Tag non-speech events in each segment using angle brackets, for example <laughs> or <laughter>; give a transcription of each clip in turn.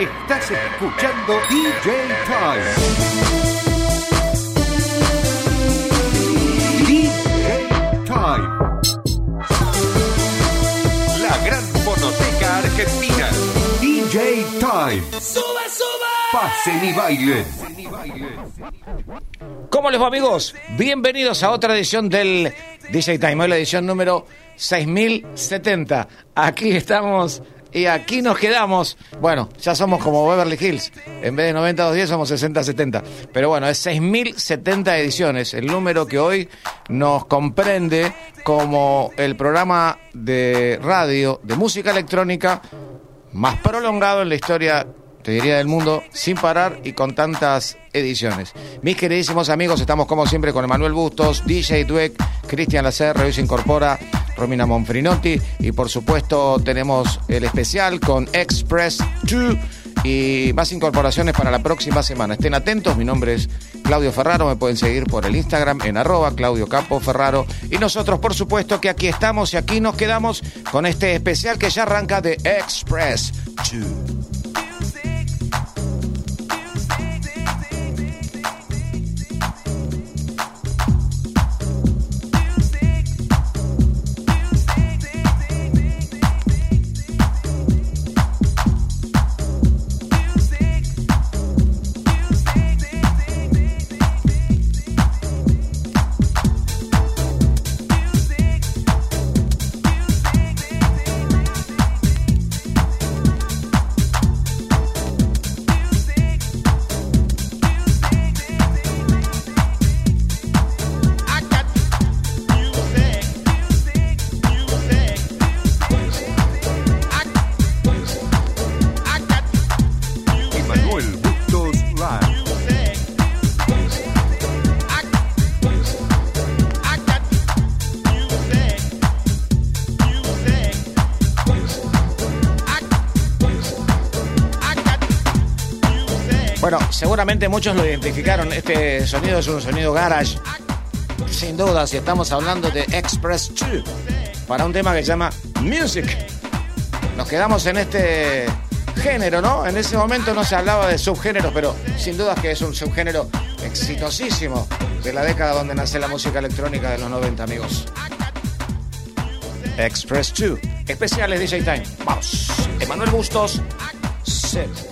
Estás escuchando DJ Time. DJ Time. La gran fonoteca argentina. DJ Time. ¡Sube, sube! Pasen y bailen. ¿Cómo les va amigos? Bienvenidos a otra edición del DJ Time, hoy la edición número 6070. Aquí estamos y aquí nos quedamos. Bueno, ya somos como Beverly Hills. En vez de 90-210 somos 60-70. Pero bueno, es 6070 ediciones, el número que hoy nos comprende como el programa de radio de música electrónica más prolongado en la historia te diría del mundo, sin parar y con tantas ediciones. Mis queridísimos amigos, estamos como siempre con Emanuel Bustos, DJ Dweck, Cristian Lacer, hoy se incorpora Romina Monfrinotti y por supuesto tenemos el especial con Express 2 y más incorporaciones para la próxima semana. Estén atentos, mi nombre es Claudio Ferraro, me pueden seguir por el Instagram en arroba Claudio Capo Ferraro y nosotros por supuesto que aquí estamos y aquí nos quedamos con este especial que ya arranca de Express 2. Seguramente muchos lo identificaron. Este sonido es un sonido garage. Sin duda, si estamos hablando de Express 2 para un tema que se llama Music. Nos quedamos en este género, ¿no? En ese momento no se hablaba de subgéneros, pero sin duda que es un subgénero exitosísimo de la década donde nace la música electrónica de los 90, amigos. Express 2, especiales DJ Time. Vamos, Emanuel Bustos, set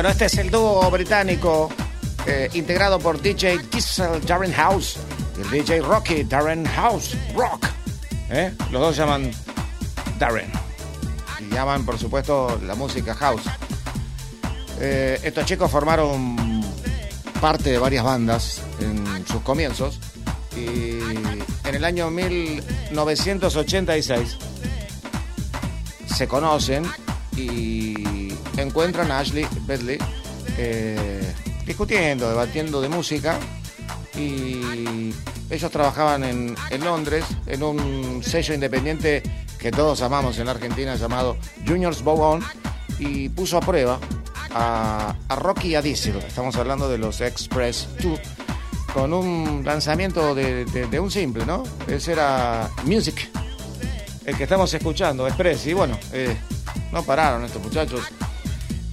Bueno, este es el dúo británico eh, integrado por DJ Diesel Darren House y DJ Rocky Darren House Rock. ¿eh? Los dos llaman Darren. Y llaman, por supuesto, la música house. Eh, estos chicos formaron parte de varias bandas en sus comienzos y en el año 1986 se conocen y encuentran a Ashley Bedley eh, discutiendo, debatiendo de música y ellos trabajaban en, en Londres en un sello independiente que todos amamos en la Argentina llamado Juniors Bow y puso a prueba a, a Rocky y a Diesel. Estamos hablando de los Express 2 con un lanzamiento de, de- de un simple, ¿no? Ese era Music, el que estamos escuchando, Express. Y bueno, eh, no pararon estos muchachos.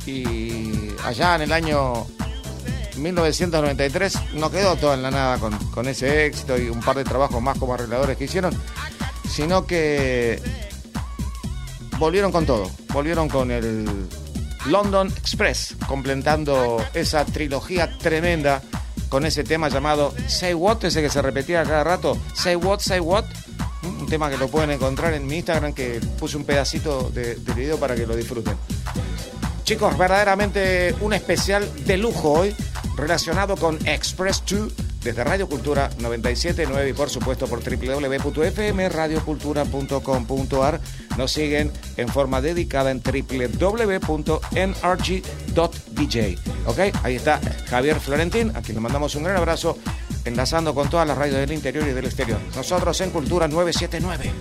Y allá en el año 1993 no quedó todo en la nada con, con ese éxito y un par de trabajos más como arregladores que hicieron, sino que volvieron con todo, volvieron con el London Express, completando esa trilogía tremenda con ese tema llamado Say What, ese que se repetía cada rato, Say What, Say What, tema que lo pueden encontrar en mi Instagram, que puse un pedacito de, de video para que lo disfruten. Chicos, verdaderamente un especial de lujo hoy relacionado con Express 2 desde Radio Cultura 979 y por supuesto por www.fmradiocultura.com.ar. Nos siguen en forma dedicada en www.nrg.dj. ¿Ok? Ahí está Javier Florentín, a quien le mandamos un gran abrazo, enlazando con todas las radios del interior y del exterior. Nosotros en Cultura 979.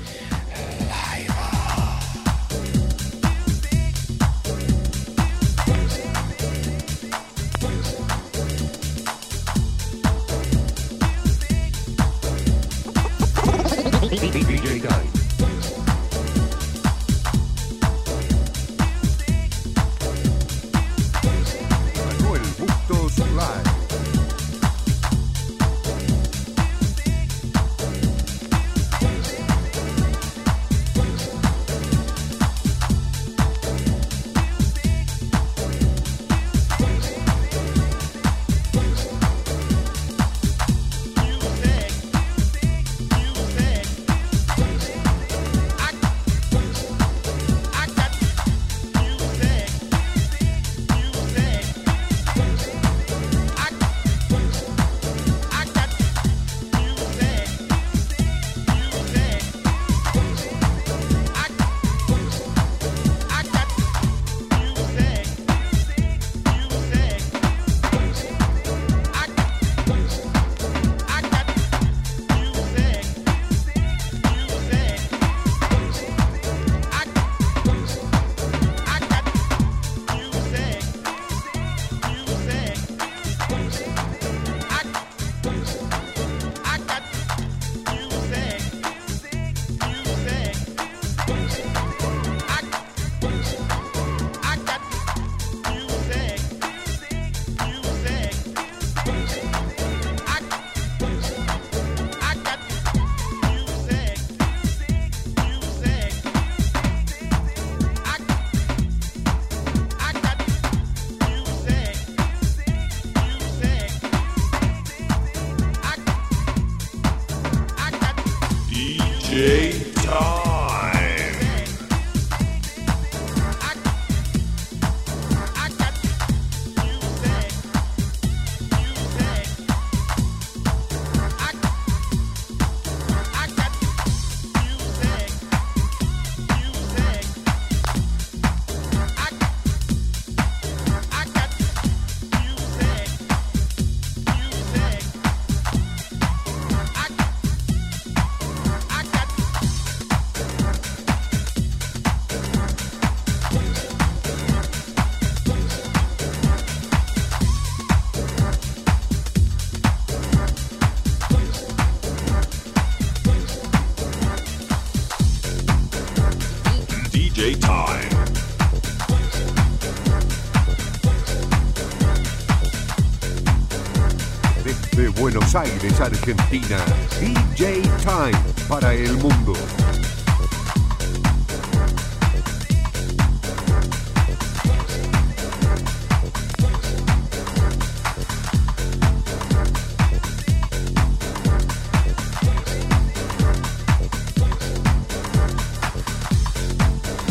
Aires, Argentina, DJ Time para el mundo.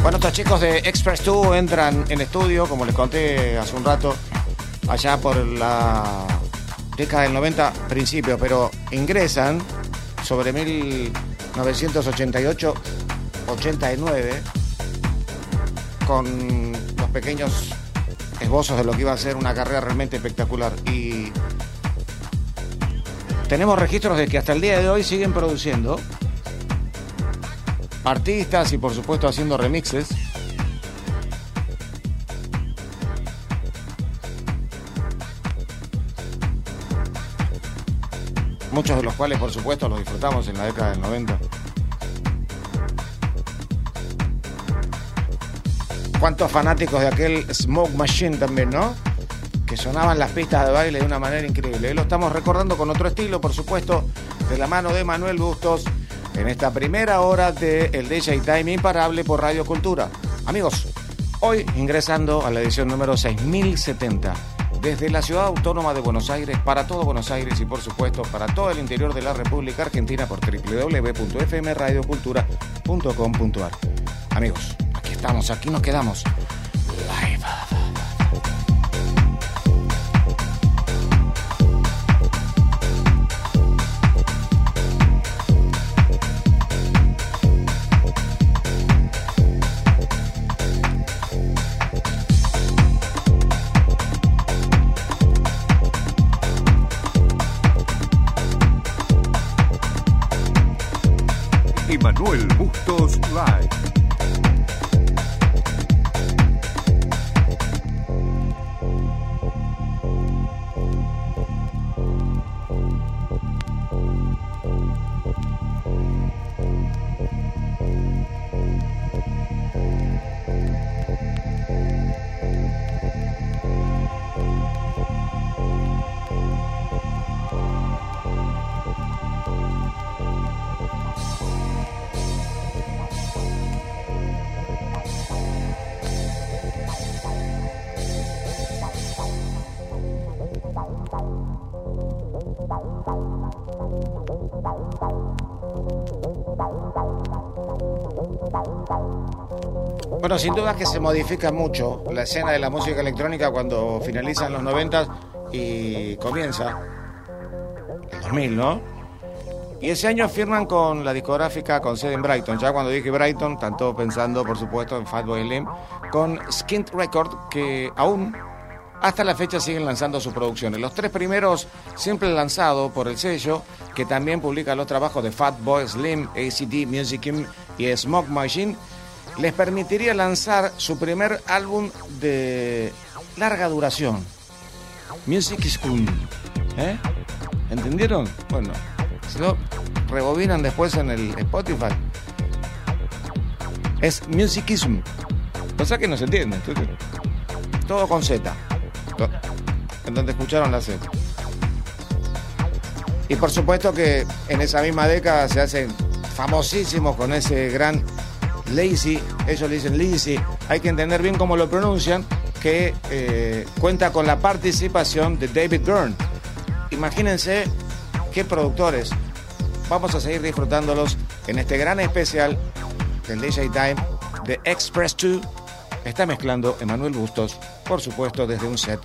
Bueno, estos chicos de Express 2 entran en estudio, como les conté hace un rato, allá por la década del 90, principio, pero ingresan sobre 1988-89 con los pequeños esbozos de lo que iba a ser una carrera realmente espectacular. Y tenemos registros de que hasta el día de hoy siguen produciendo artistas y por supuesto haciendo remixes. Cuales por supuesto los disfrutamos en la década del 90. cuántos fanáticos de aquel Smoke Machine también, ¿no? Que sonaban las pistas de baile de una manera increíble. lo estamos recordando con otro estilo, por supuesto, de la mano de Manuel Bustos, en esta primera hora de El DJ Time Imparable por Radio Cultura. Amigos, hoy ingresando a la edición número 6070 desde la ciudad autónoma de Buenos Aires, para todo Buenos Aires y por supuesto para todo el interior de la República Argentina por www.fmradiocultura.com.ar. Amigos, estamos, aquí nos quedamos. Manuel Bustos Live. Sin duda que se modifica mucho la escena de la música electrónica cuando finalizan los 90 y comienza el 2000, ¿no? Y ese año firman con la discográfica con sede en Brighton. Ya cuando dije Brighton, tanto pensando, por supuesto, en Fatboy Slim, con Skint Record, que aún hasta la fecha siguen lanzando sus producciones. Los tres primeros siempre lanzados por el sello, que también publica los trabajos de Fatboy Slim, ACD Music y Smoke Machine les permitiría lanzar su primer álbum de larga duración. Music is Cool. ¿Eh? ¿Entendieron? Bueno, si lo rebobinan después en el Spotify. Es Musicism. Cosa que no se entiende. Todo con Z. En donde escucharon la Z. Y por supuesto que en esa misma década se hacen famosísimos con ese gran Lazy, ellos le dicen Lazy, hay que entender bien cómo lo pronuncian, que eh, cuenta con la participación de David Byrne. Imagínense qué productores. Vamos a seguir disfrutándolos en este gran especial del DJ Time de Express 2. Está mezclando Emanuel Bustos, por supuesto, desde un set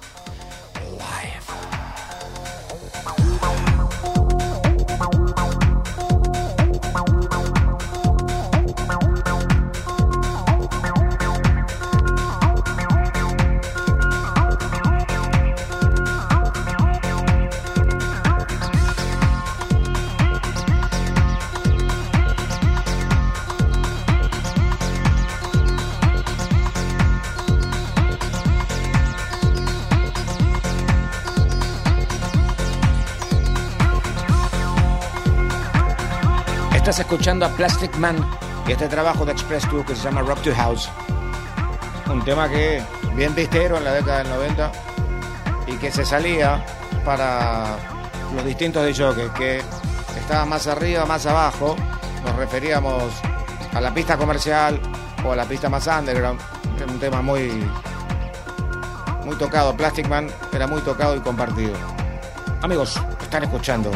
escuchando a Plastic Man y este trabajo de Express 2 que se llama Rock to House. Un tema que bien pistero en la década del 90 y que se salía para los distintos de jockeys, que estaba más arriba, más abajo. Nos referíamos a la pista comercial o a la pista más underground. Era un tema muy, muy tocado. Plastic Man era muy tocado y compartido. Amigos, están escuchando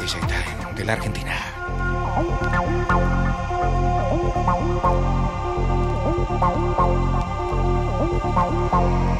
DJ Time de la Argentina. Bye.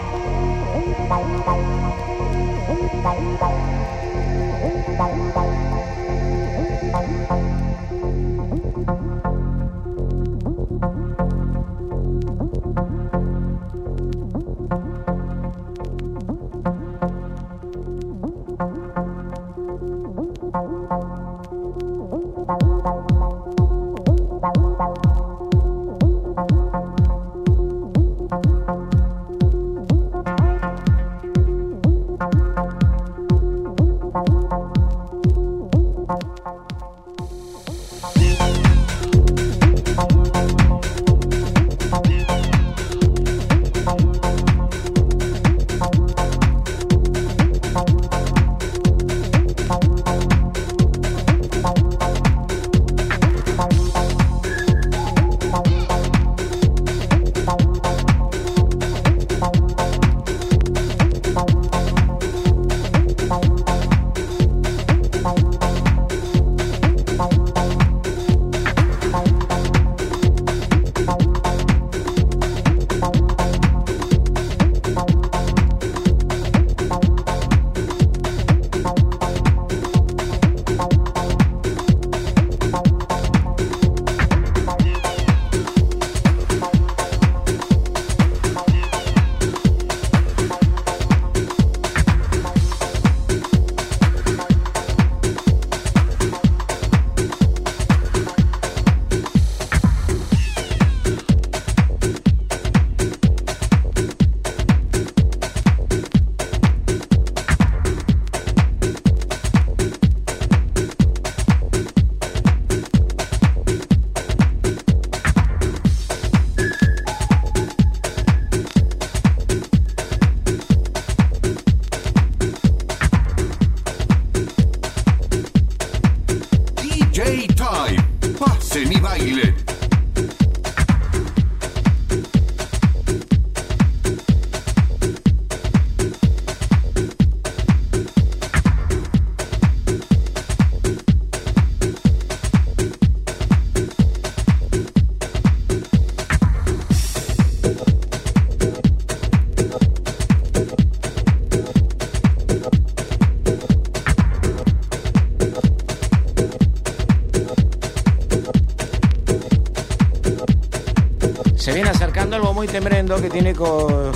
Muy tremendo que tiene co-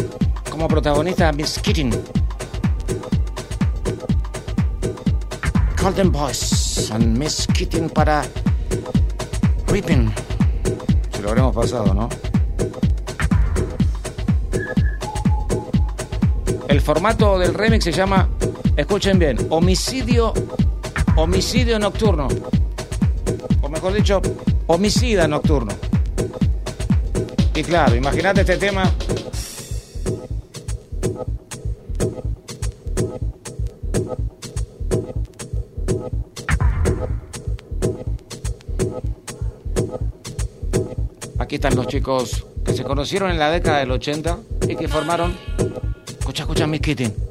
como protagonista Miss Keating. Golden Boys and Miss Keating para Creeping. Si lo habremos pasado, ¿no? El formato del remix se llama, escuchen bien, homicidio, homicidio nocturno. O mejor dicho, homicida nocturno. Y claro, imagínate este tema. Aquí están los chicos que se conocieron en la década del 80 y que formaron. Escucha, escucha, Miss Kitty.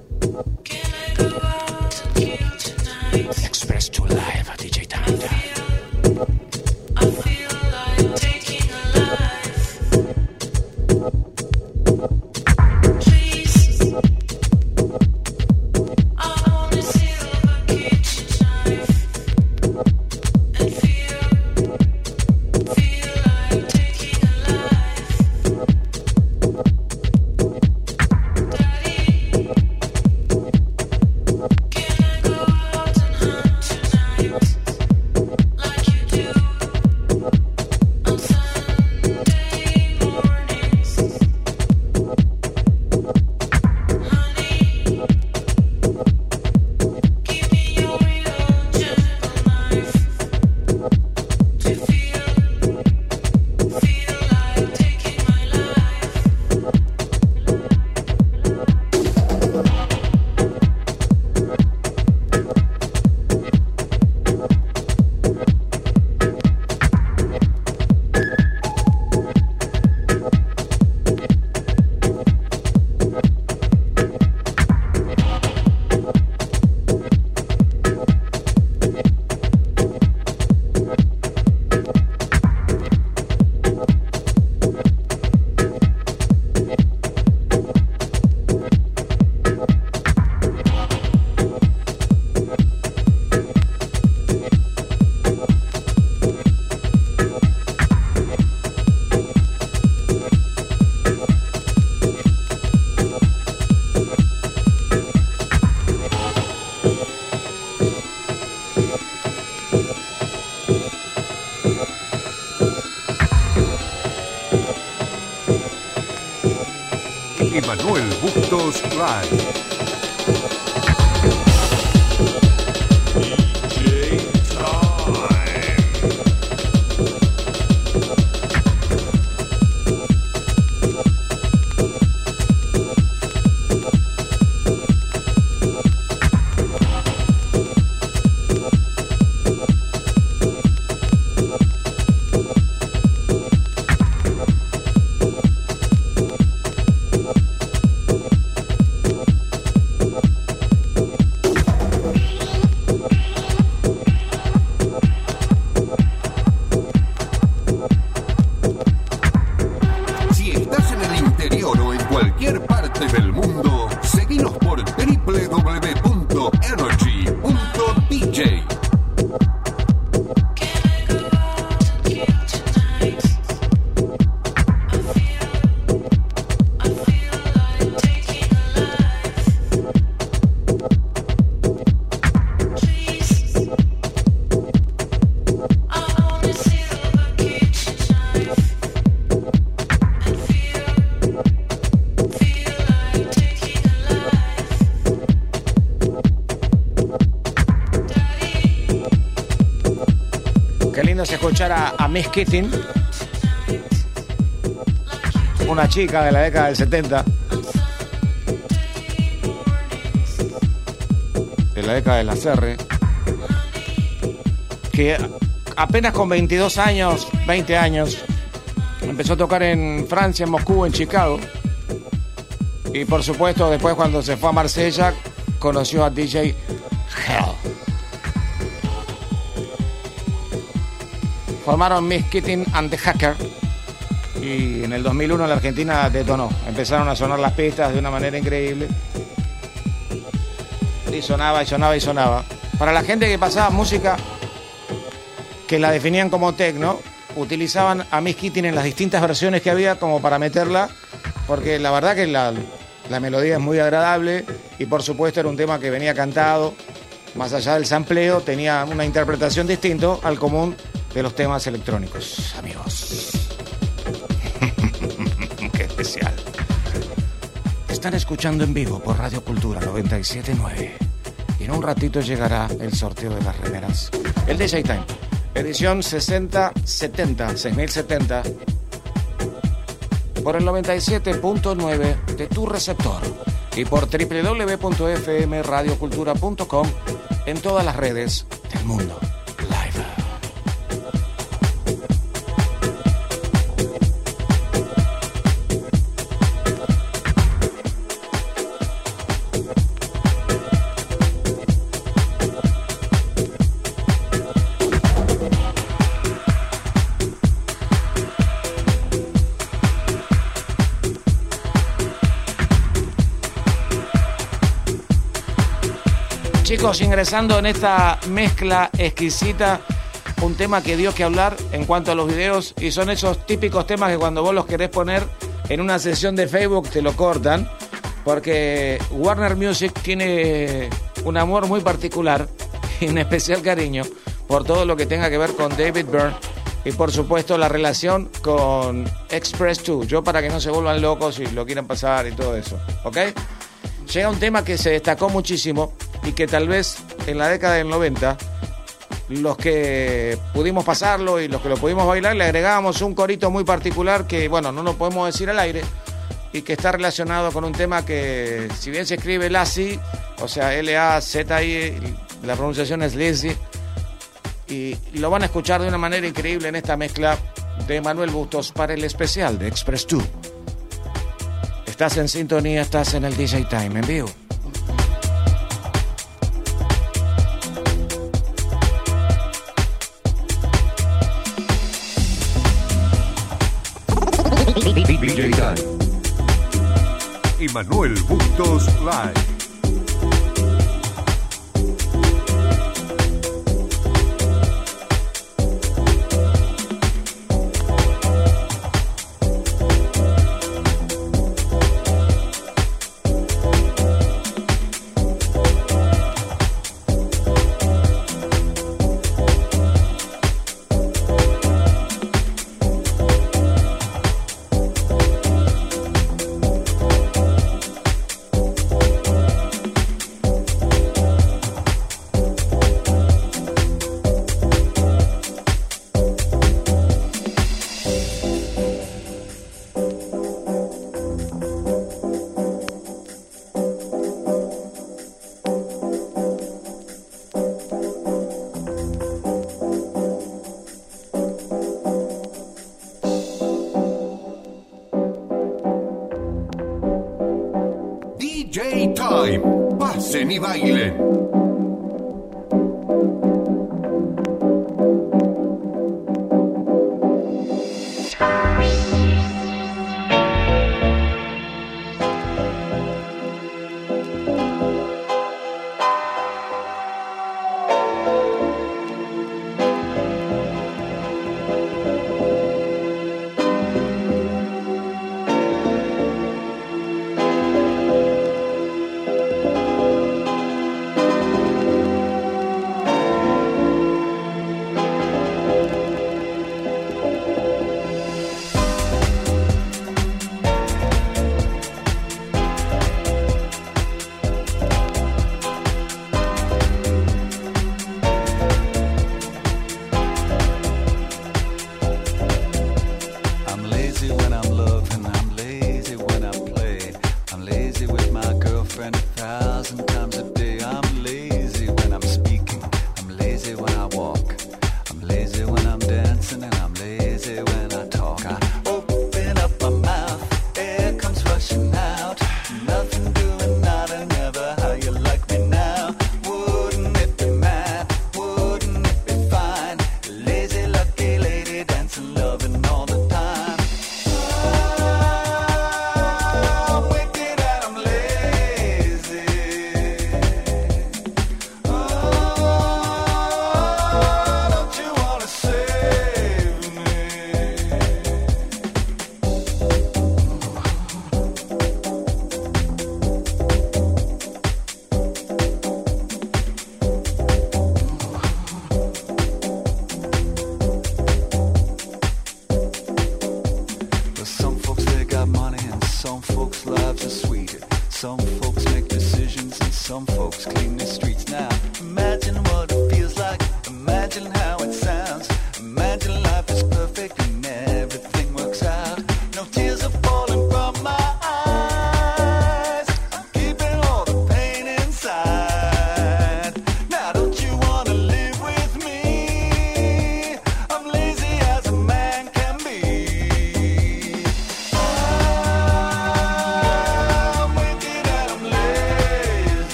Manuel Bustos Live. Es escuchar a, a Miss Keating, una chica de la década del 70, de la década de la CR, que apenas con 22 años, 20 años, empezó a tocar en Francia, en Moscú, en Chicago. Y por supuesto, después cuando se fue a Marsella, conoció a DJ Formaron Miss Kitty and the Hacker. Y en el 2001 la Argentina detonó. Empezaron a sonar las pistas de una manera increíble. Y sonaba y sonaba y sonaba. Para la gente que pasaba música que la definían como techno, utilizaban a Miss Kitty en las distintas versiones que había como para meterla, porque la verdad que la, la melodía es muy agradable y por supuesto era un tema que venía cantado, más allá del sampleo, tenía una interpretación distinta al común de los temas electrónicos, amigos. <laughs> Qué especial. Están escuchando en vivo por Radio Cultura 979. Y en un ratito llegará el sorteo de las remeras. El DJ Time. Edición 6070, 6070. Por el 97.9 de tu receptor. Y por www.fmradiocultura.com en todas las redes del mundo. Chicos, ingresando en esta mezcla exquisita, un tema que dio que hablar en cuanto a los videos y son esos típicos temas que cuando vos los querés poner en una sesión de Facebook te lo cortan, porque Warner Music tiene un amor muy particular <laughs> y un especial cariño por todo lo que tenga que ver con David Byrne y por supuesto la relación con Express 2. Yo para que no se vuelvan locos y lo quieran pasar y todo eso, ¿ok? Llega un tema que se destacó muchísimo y que tal vez en la década del 90 los que pudimos pasarlo y los que lo pudimos bailar le agregábamos un corito muy particular que bueno no lo podemos decir al aire y que está relacionado con un tema que si bien se escribe Lassie o sea L-A-Z-I la pronunciación es Lizzy y lo van a escuchar de una manera increíble en esta mezcla de Manuel Bustos para el especial de Express 2 estás en sintonía estás en el DJ Time en vivo DJ Time. Y Manuel Bustos Live.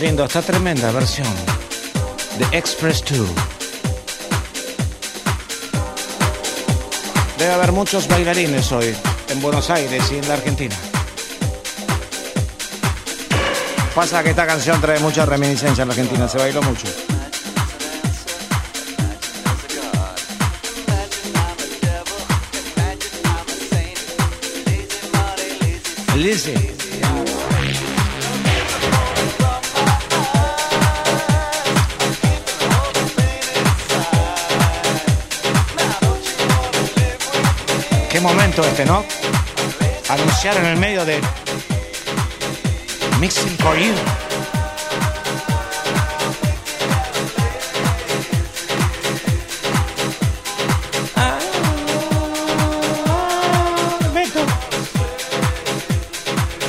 Saliendo esta tremenda versión de Express 2. Debe haber muchos bailarines hoy en Buenos Aires y en la Argentina. Pasa que esta canción trae mucha reminiscencia en la Argentina, se bailó mucho. ¿No? Anunciar en el medio de Mixing for You.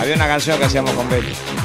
Había una canción que hacíamos con Betty.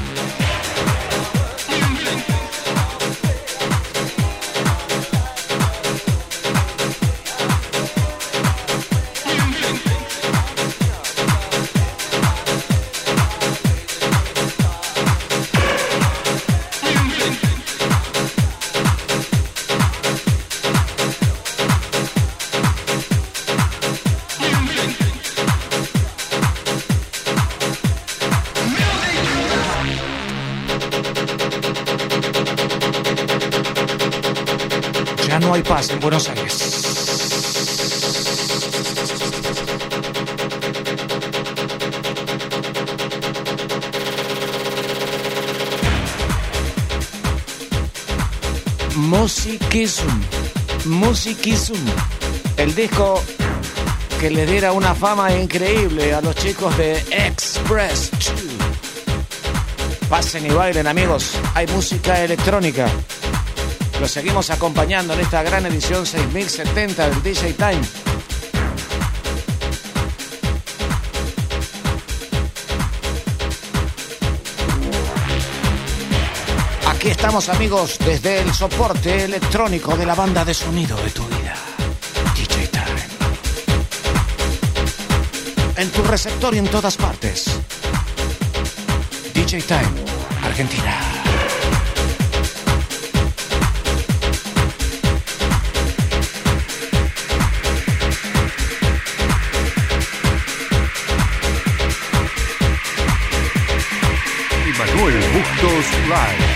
Buenos Aires. Musicism. Musicism. El disco que le diera una fama increíble a los chicos de Express 2. Pasen y bailen amigos, hay música electrónica. Lo seguimos acompañando en esta gran edición 6070 del DJ Time. Aquí estamos amigos desde el soporte electrónico de la banda de sonido de tu vida. DJ Time. En tu receptor y en todas partes. DJ Time, Argentina. Manuel Bustos Live.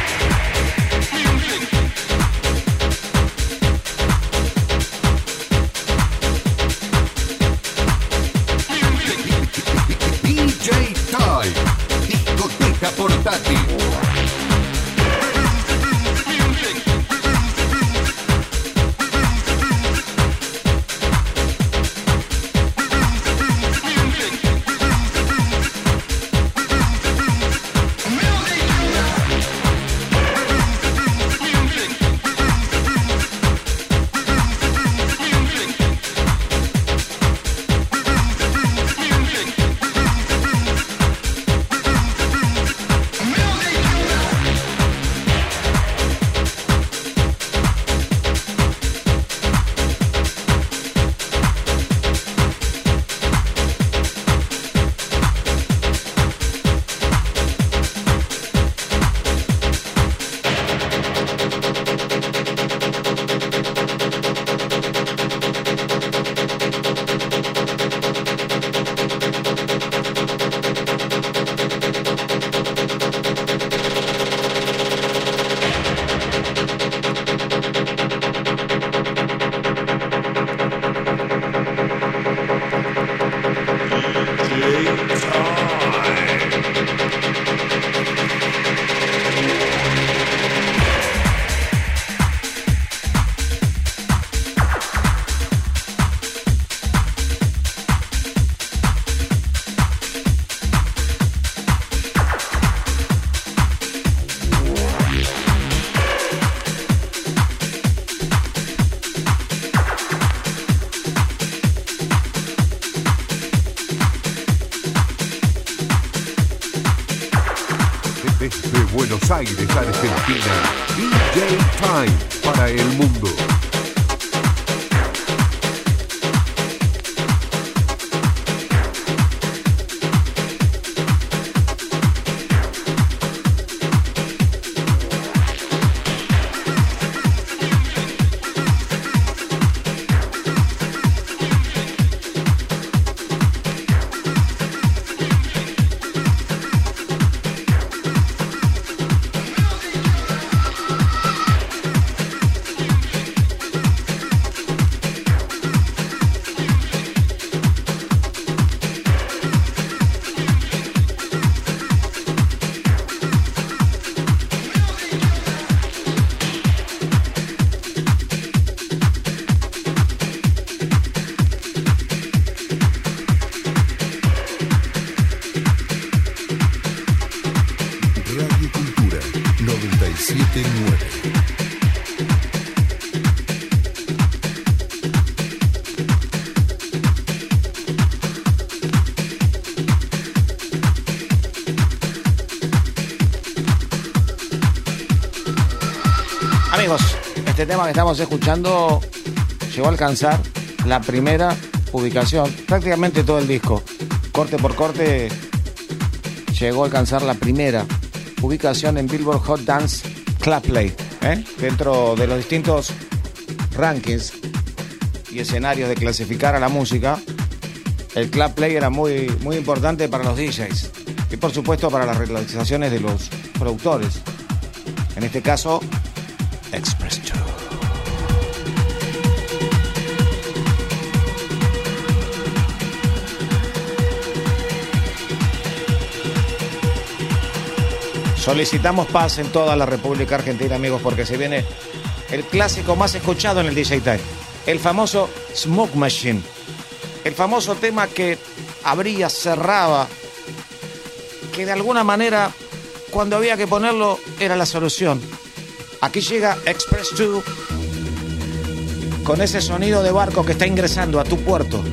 Estamos escuchando llegó a alcanzar la primera ubicación, prácticamente todo el disco, corte por corte, llegó a alcanzar la primera ubicación en Billboard Hot Dance Club Play, ¿eh? dentro de los distintos rankings y escenarios de clasificar a la música. El Club Play era muy, muy importante para los DJs y por supuesto para las realizaciones de los productores. En este caso, Solicitamos paz en toda la República Argentina, amigos, porque se viene el clásico más escuchado en el DJ Time. El famoso Smoke Machine. El famoso tema que abría, cerraba, que de alguna manera, cuando había que ponerlo, era la solución. Aquí llega Express 2 con ese sonido de barco que está ingresando a tu puerto,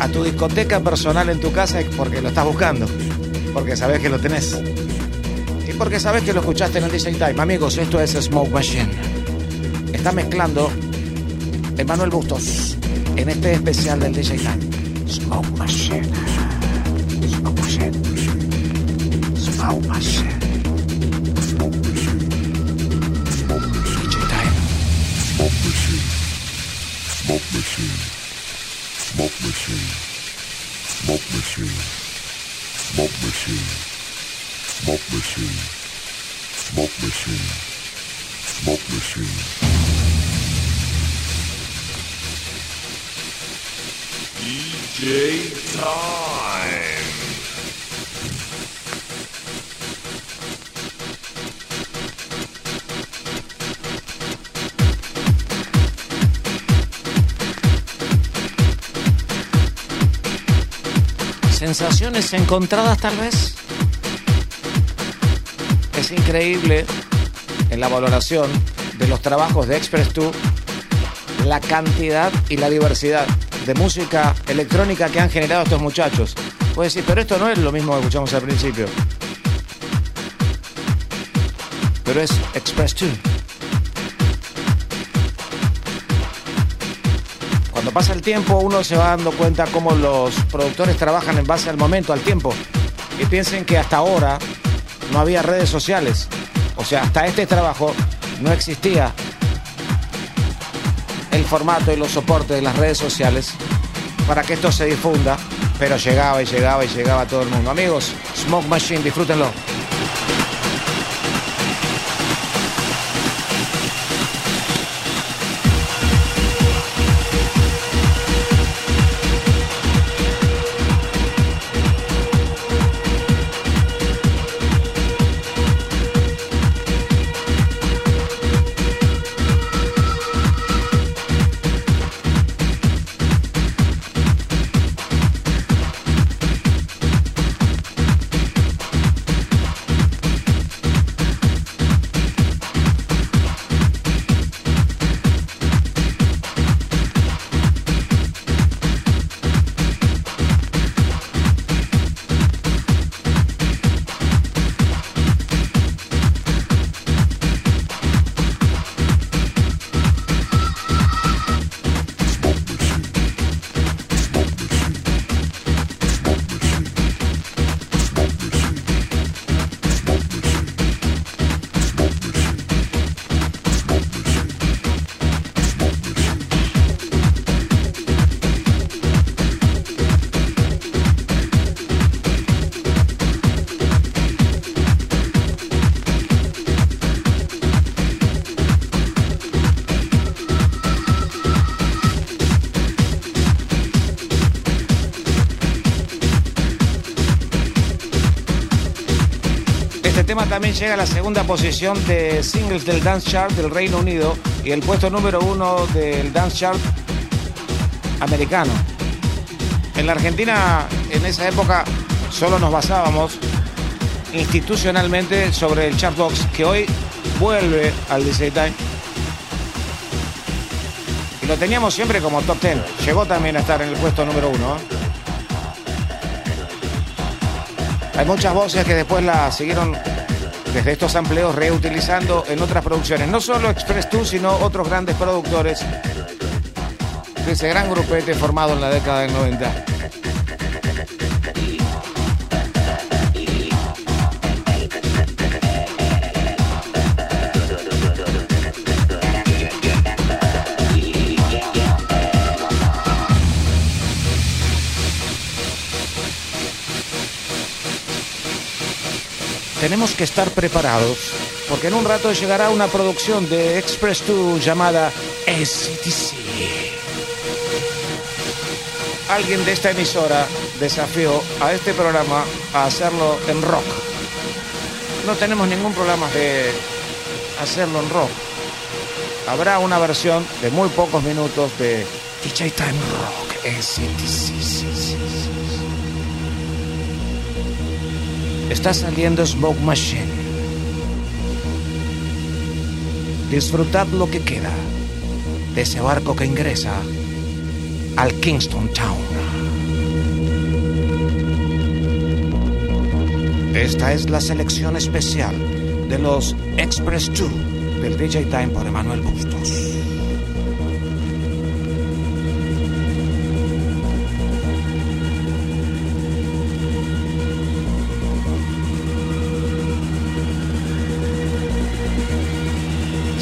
a tu discoteca personal en tu casa, porque lo estás buscando, porque sabes que lo tenés. Porque sabes que lo escuchaste en el DJ Time. Amigos, esto es Smoke Machine. Está mezclando Emanuel Bustos en este especial del DJ Time. Smoke Machine. Smoke Machine. Smoke Machine. DJ Time. Smoke machine. Smoke machine. Smoke machine. Smoke machine. Smoke machine. Smoke machine. Smoke machine. Smoke machine. DJ time. Sensaciones encontradas tal vez. Increíble en la valoración de los trabajos de Express 2 la cantidad y la diversidad de música electrónica que han generado estos muchachos. Puedes decir, pero esto no es lo mismo que escuchamos al principio. Pero es Express 2. Cuando pasa el tiempo uno se va dando cuenta cómo los productores trabajan en base al momento, al tiempo. Y piensen que hasta ahora no había redes sociales. O sea, hasta este trabajo no existía el formato y los soportes de las redes sociales para que esto se difunda, pero llegaba y llegaba y llegaba a todo el mundo. Amigos, Smoke Machine, disfrútenlo. También llega a la segunda posición de singles del Dance Chart del Reino Unido y el puesto número uno del Dance Chart americano. En la Argentina, en esa época, solo nos basábamos institucionalmente sobre el Chartbox, que hoy vuelve al DJ Time. Y lo teníamos siempre como top 10. Llegó también a estar en el puesto número uno. Hay muchas voces que después la siguieron desde estos amplios reutilizando en otras producciones. No solo Express 2, sino otros grandes productores de ese gran grupete formado en la década del 90. Tenemos que estar preparados porque en un rato llegará una producción de Express 2 llamada ACTC. Alguien de esta emisora desafió a este programa a hacerlo en rock. No tenemos ningún problema de hacerlo en rock. Habrá una versión de muy pocos minutos de DJ Time Rock ACTC. Está saliendo Smoke Machine. Disfrutad lo que queda de ese barco que ingresa al Kingston Town. Esta es la selección especial de los Express 2 del DJ Time por Emanuel Bustos.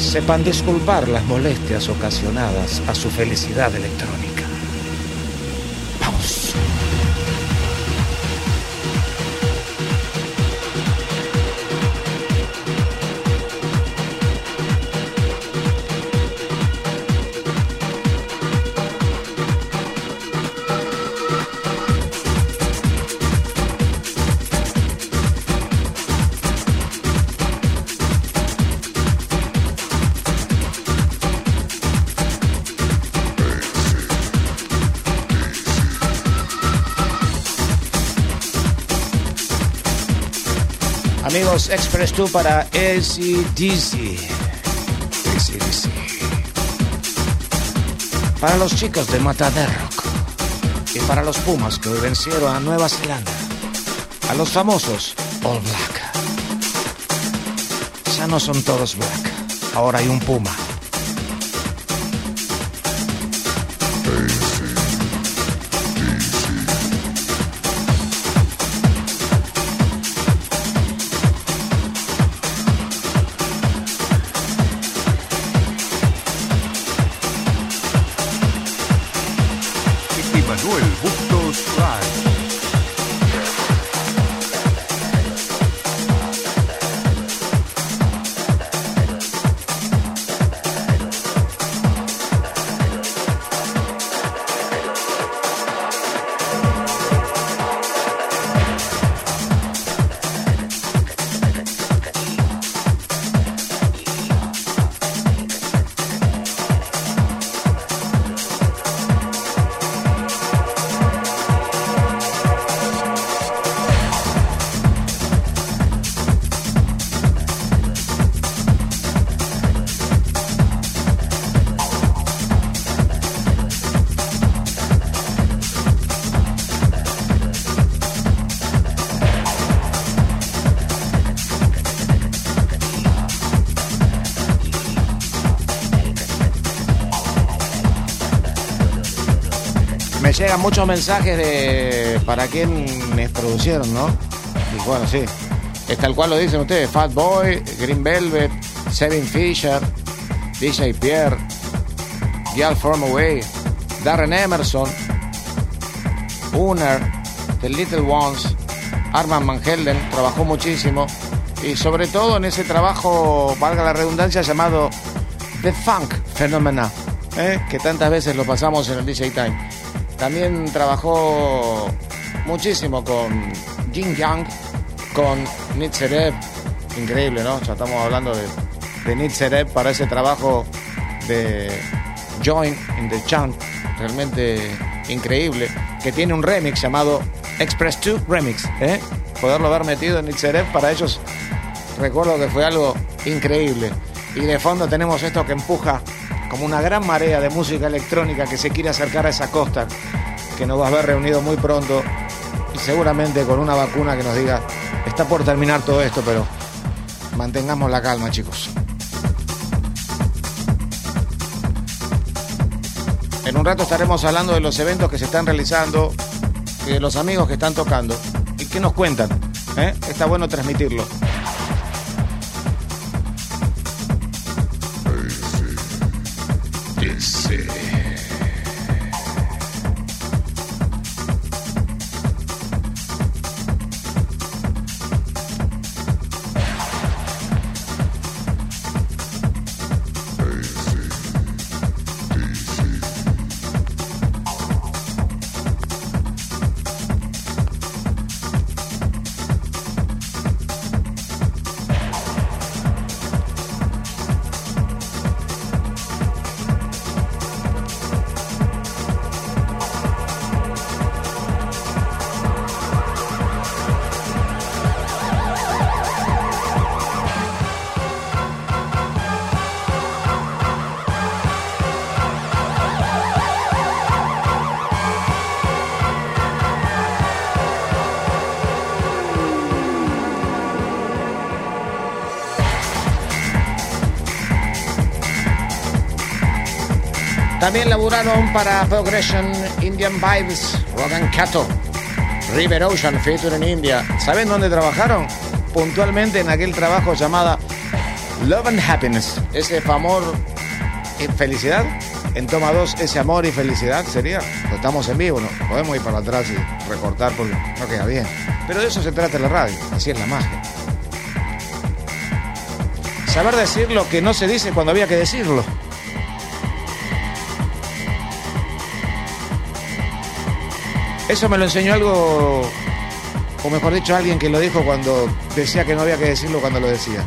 Sepan disculpar las molestias ocasionadas a su felicidad electrónica. Express 2 para ACDC. Para los chicos de Rock Y para los Pumas que vencieron a Nueva Zelanda. A los famosos All Black. Ya no son todos Black. Ahora hay un Puma. Muchos mensajes de para quienes producieron, ¿no? Y bueno, sí. Es tal cual lo dicen ustedes. Fat Boy, Green Velvet, Seven Fisher, DJ Pierre, Gial Away, Darren Emerson, Uner, The Little Ones, Arman Van trabajó muchísimo. Y sobre todo en ese trabajo, valga la redundancia, llamado The Funk Phenomena, ¿eh? que tantas veces lo pasamos en el DJ Time. También trabajó muchísimo con Jin Yang, con Nitzerev. Increíble, ¿no? Ya estamos hablando de, de para ese trabajo de Join in the Chant. Realmente increíble. Que tiene un remix llamado Express 2 Remix. ¿eh? Poderlo haber metido en Nitzerev para ellos, recuerdo que fue algo increíble. Y de fondo tenemos esto que empuja como una gran marea de música electrónica que se quiere acercar a esa costa, que nos va a ver reunido muy pronto y seguramente con una vacuna que nos diga, está por terminar todo esto, pero Mantengamos la calma, chicos. En un rato estaremos hablando de los eventos que se están realizando, de los amigos que están tocando y qué nos cuentan. ¿eh? Está bueno transmitirlo. También laburaron para Progression, Indian Vibes, Rogan Cato, River Ocean, featuring in India. ¿Saben dónde trabajaron? Puntualmente en aquel trabajo llamado Love and Happiness. Ese amor y felicidad. En toma 2, ese amor y felicidad sería. Estamos en vivo, ¿no? Podemos ir para atrás y recortar porque no queda bien. Pero de eso se trata la radio. Así es la magia. Saber decir lo que no se dice cuando había que decirlo. Eso me lo enseñó algo, o mejor dicho, alguien que lo dijo cuando decía que no había que decirlo cuando lo decía.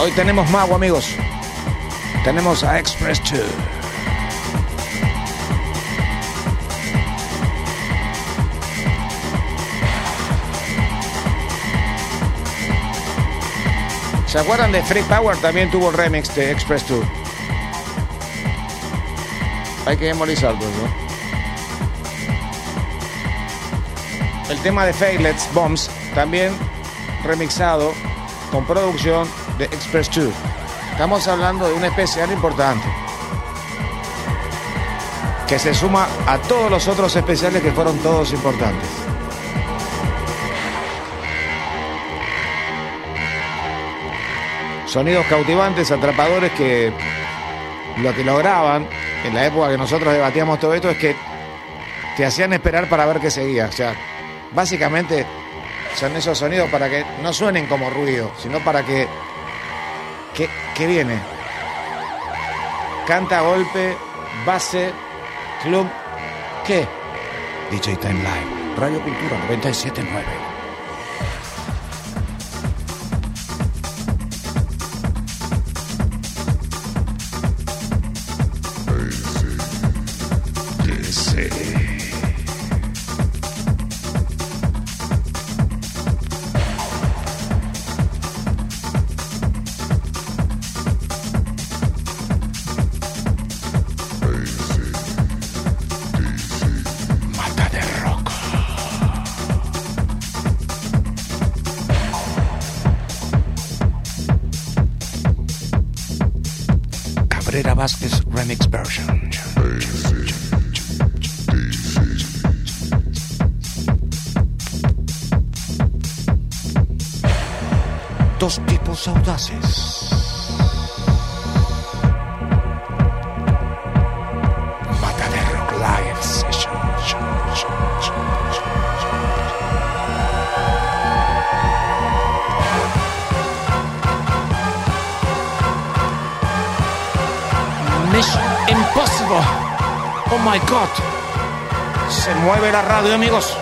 Hoy tenemos mago, amigos. Tenemos a Express 2. ¿Se acuerdan de Free Power? También tuvo el remix de Express 2. Hay que memorizarlo, ¿no? El tema de Failets Bombs también remixado con producción de Express 2. Estamos hablando de un especial importante que se suma a todos los otros especiales que fueron todos importantes. Sonidos cautivantes, atrapadores que lo que lograban en la época que nosotros debatíamos todo esto es que te hacían esperar para ver qué seguía. O sea, básicamente son esos sonidos para que no suenen como ruido, sino para que. ¿Qué, viene? Canta, golpe, base, club. ¿Qué? DJ Time Live, Radio Cultura 979. Vázquez Remix Version. Dos tipos audaces. My God. Se mueve la radio, amigos.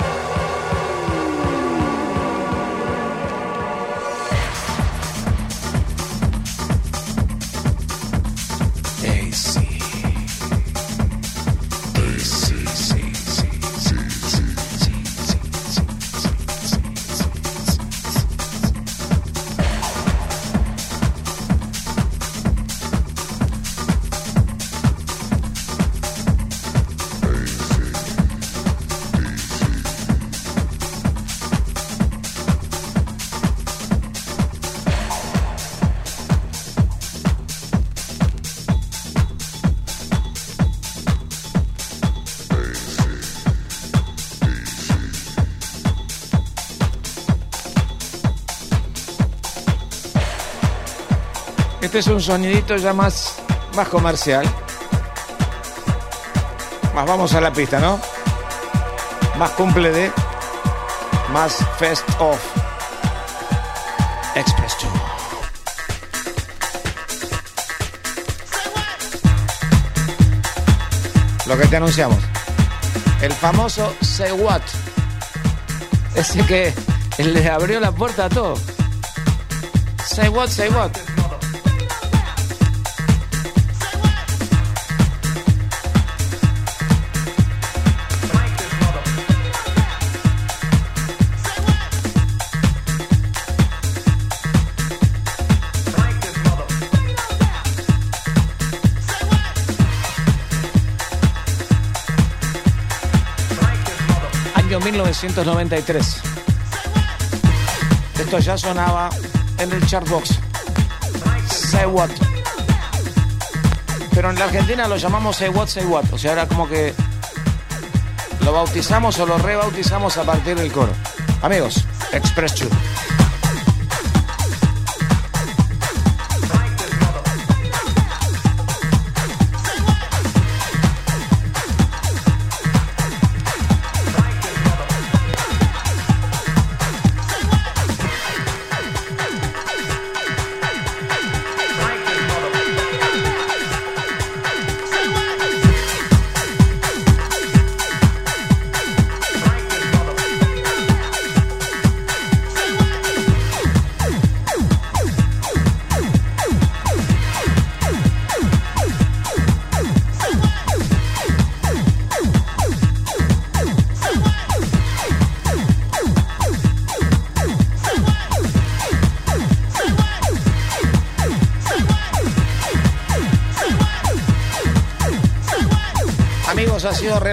Este es un sonidito ya más, más comercial. Más vamos a la pista, ¿no? Más cumple de. Más Fest of Express 2. Lo que te anunciamos. El famoso Say What. Ese que le abrió la puerta a todo. Say what, say what. 1993. Esto ya sonaba en el chartbox. Say what. Pero en la Argentina lo llamamos Say what, say what. O sea, era como que lo bautizamos o lo rebautizamos a partir del coro. Amigos, Express 2.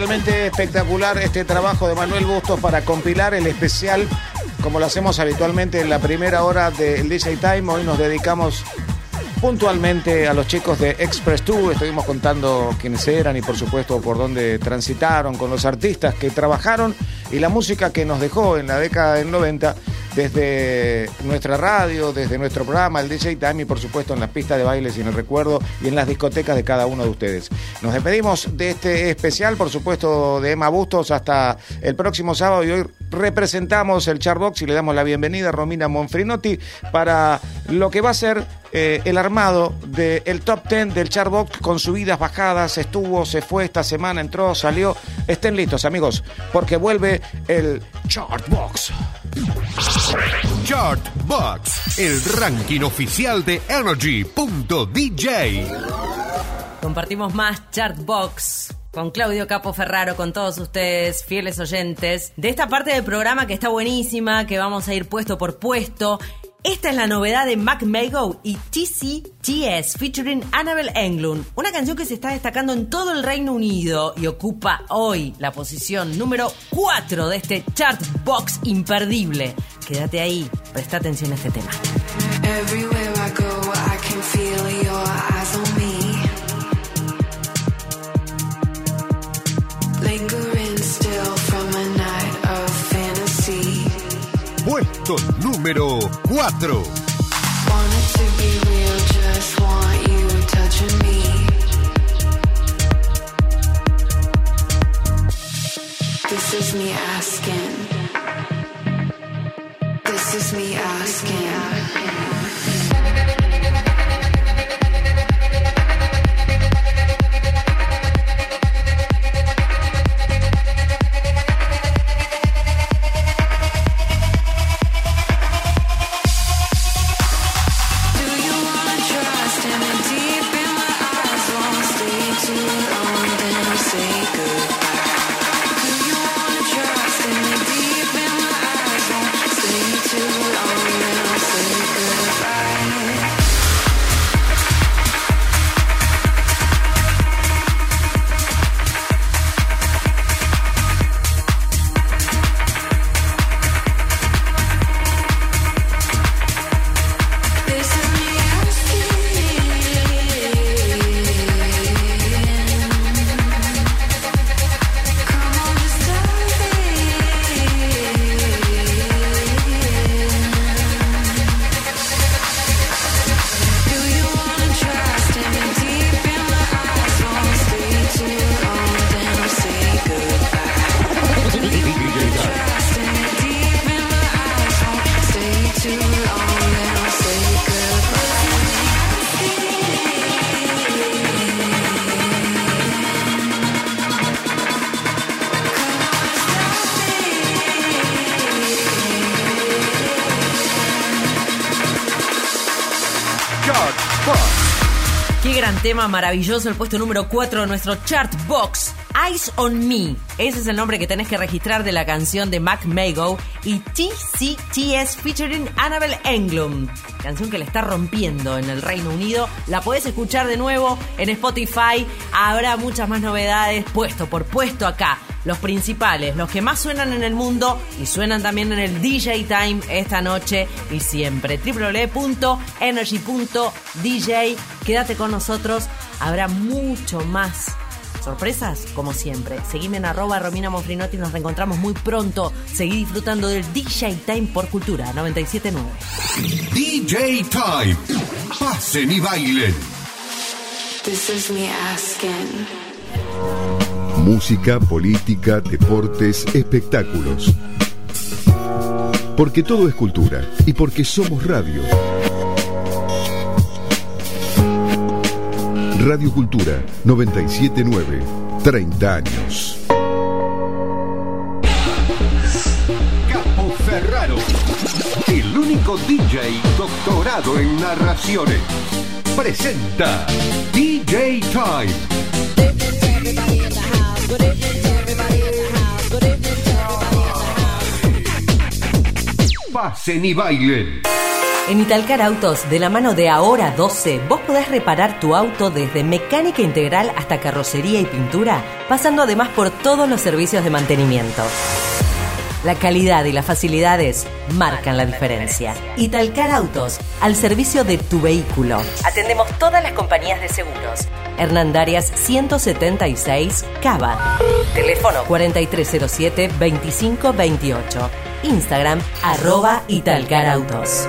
Realmente espectacular este trabajo de Manuel Bustos para compilar el especial, como lo hacemos habitualmente en la primera hora del DJ Time. Hoy nos dedicamos puntualmente a los chicos de Express 2. Estuvimos contando quiénes eran y por supuesto por dónde transitaron, con los artistas que trabajaron y la música que nos dejó en la década del 90 desde nuestra radio, desde nuestro programa, el DJ Time y por supuesto en las pistas de bailes y en el recuerdo y en las discotecas de cada uno de ustedes. Nos despedimos de este especial, por supuesto, de Emma Bustos hasta el próximo sábado y hoy representamos el Charbox y le damos la bienvenida a Romina Monfrinotti para lo que va a ser eh, el armado del top 10 del Charbox con subidas, bajadas, estuvo, se fue esta semana, entró, salió. Estén listos, amigos, porque vuelve el Chartbox. Chartbox, el ranking oficial de Energy.dj. Compartimos más Chartbox con Claudio Capo Ferraro, con todos ustedes, fieles oyentes, de esta parte del programa que está buenísima, que vamos a ir puesto por puesto. Esta es la novedad de Mac Mago y TCTS featuring Annabel Englund, una canción que se está destacando en todo el Reino Unido y ocupa hoy la posición número 4 de este chart box imperdible. Quédate ahí, presta atención a este tema. Everywhere I go, I can feel your eyes on Puesto número 4. Tema, maravilloso, el puesto número 4 de nuestro chart box. Eyes on Me. Ese es el nombre que tenés que registrar de la canción de Mac Mago y TCTS featuring Annabel Englund. Canción que le está rompiendo en el Reino Unido. La podés escuchar de nuevo en Spotify. Habrá muchas más novedades puesto por puesto acá. Los principales, los que más suenan en el mundo y suenan también en el DJ Time esta noche y siempre. www.energy.dj. Quédate con nosotros. Habrá mucho más sorpresas, como siempre. Seguime en arroba Romina Monfrinotti, nos reencontramos muy pronto. Seguí disfrutando del DJ Time por Cultura 979. DJ Time. Pasen y bailen. This is me asking. Música, política, deportes, espectáculos. Porque todo es cultura y porque somos radio. Radio Cultura 979, 30 años. Capo Ferraro, el único DJ doctorado en narraciones, presenta DJ Time. Pasen y bailen. En Italcar Autos, de la mano de Ahora 12, vos podés reparar tu auto desde mecánica integral hasta carrocería y pintura, pasando además por todos los servicios de mantenimiento. La calidad y las facilidades marcan la diferencia. Italcar Autos, al servicio de tu vehículo. Atendemos todas las compañías de seguros. Hernán Darias 176 Cava. Teléfono 4307-2528. Instagram arroba Italcarautos.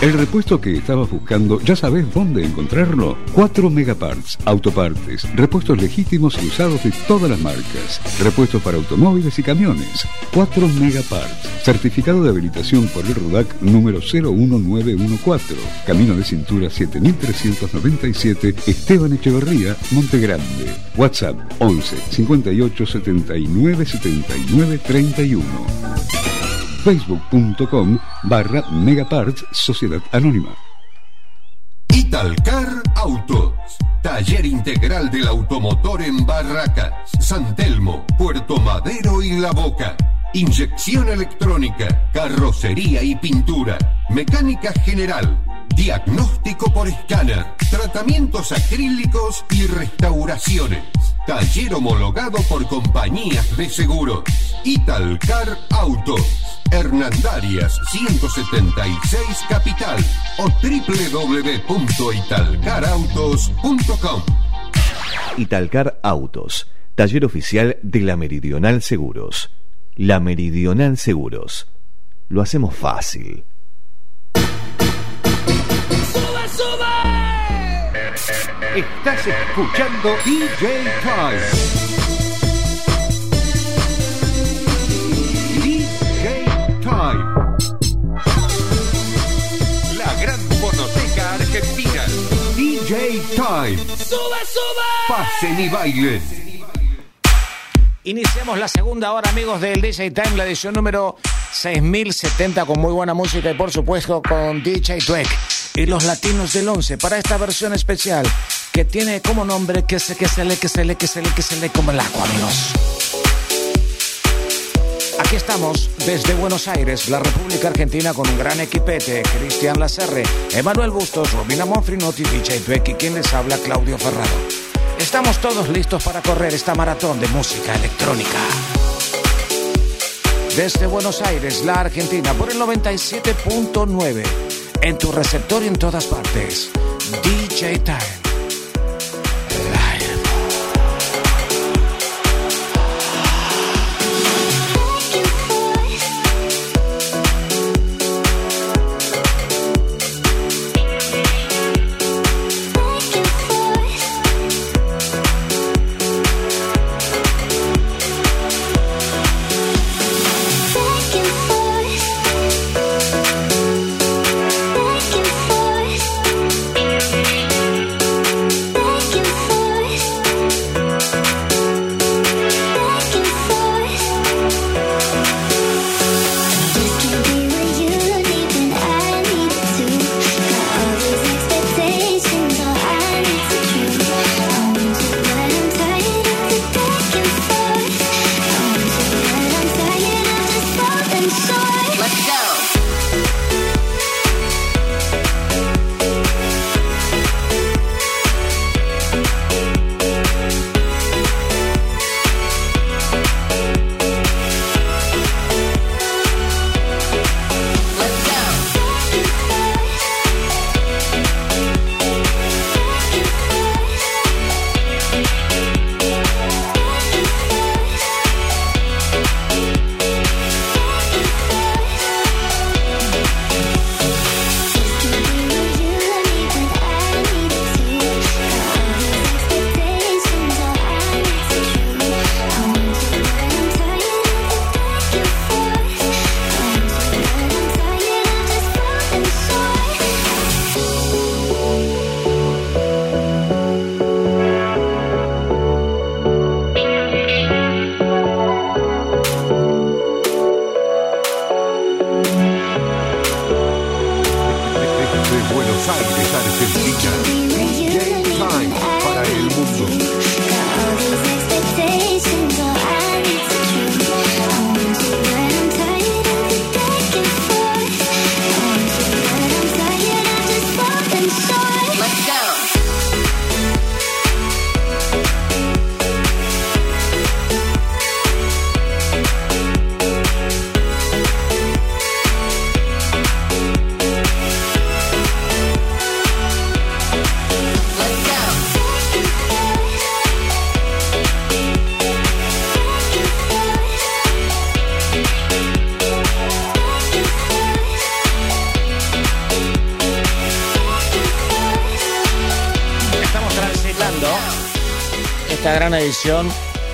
El repuesto que estabas buscando, ¿ya sabes dónde encontrarlo? 4 Megaparts, autopartes, repuestos legítimos y usados de todas las marcas, repuestos para automóviles y camiones. 4 Megaparts, certificado de habilitación por el RUDAC número 01914, Camino de Cintura 7397, Esteban Echeverría, Montegrande. WhatsApp 11 58 79 79 31 facebook.com barra Megaparts Sociedad Anónima. Italcar Autos. Taller integral del automotor en Barracas, San Telmo, Puerto Madero y La Boca. Inyección electrónica, carrocería y pintura, mecánica general, diagnóstico por escáner, tratamientos acrílicos y restauraciones. Taller homologado por compañías de seguros. Italcar Autos. Hernandarias 176 Capital o www.italcarautos.com. Italcar Autos, taller oficial de la Meridional Seguros. La Meridional Seguros. Lo hacemos fácil. Estás escuchando DJ Time. DJ Time. La gran fonoteca argentina. DJ Time. ¡Sube, sube! Pasen y bailen. Iniciamos la segunda hora, amigos del DJ Time, la edición número 6070, con muy buena música y, por supuesto, con DJ Dweck y los latinos del 11 para esta versión especial que tiene como nombre que se, que se le, que se le, que se le, que se le como el agua, amigos. Aquí estamos desde Buenos Aires, la República Argentina, con un gran equipete. Cristian Lacerre, Emanuel Bustos, Robina Monfrinotti, DJ Dweck quien les habla, Claudio Ferraro. Estamos todos listos para correr esta maratón de música electrónica. Desde Buenos Aires, la Argentina, por el 97.9. En tu receptor y en todas partes. DJ Time.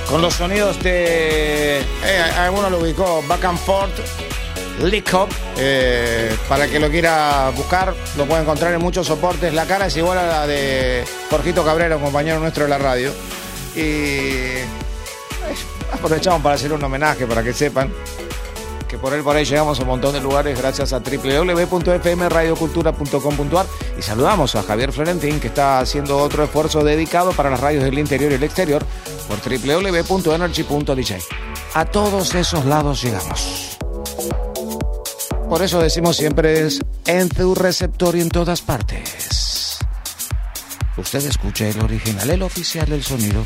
Con los sonidos de. eh, alguno lo ubicó, Back and Forth, Lick Up. eh, para que lo quiera buscar, lo puede encontrar en muchos soportes. La cara es igual a la de Jorgito Cabrera, un compañero nuestro de la radio. Y. eh, aprovechamos para hacer un homenaje para que sepan que por él por ahí llegamos a un montón de lugares gracias a www.fmradiocultura.com.ar y saludamos a Javier Florentín que está haciendo otro esfuerzo dedicado para las radios del interior y el exterior www.energy.dj. A todos esos lados llegamos. Por eso decimos siempre es en tu receptor y en todas partes. Usted escucha el original, el oficial, el sonido.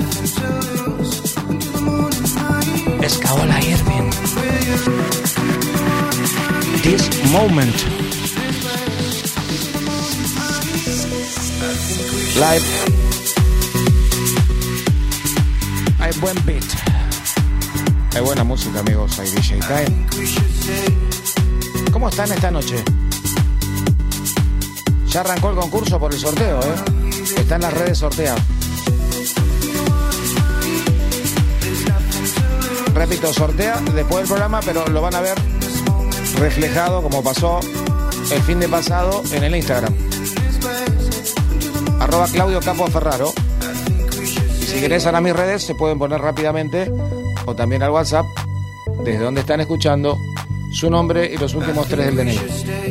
To water's fine. This moment. Live. Hay buen beat. Hay buena música, amigos. Hay DJ Time. ¿Cómo están esta noche? Ya arrancó el concurso por el sorteo, ¿eh? Está en las redes sorteadas. Repito, sortea después del programa, pero lo van a ver reflejado como pasó el fin de pasado en el Instagram. Arroba Claudio Capo Ferraro. Y si ingresan a mis redes se pueden poner rápidamente o también al WhatsApp desde donde están escuchando su nombre y los últimos tres del DNI.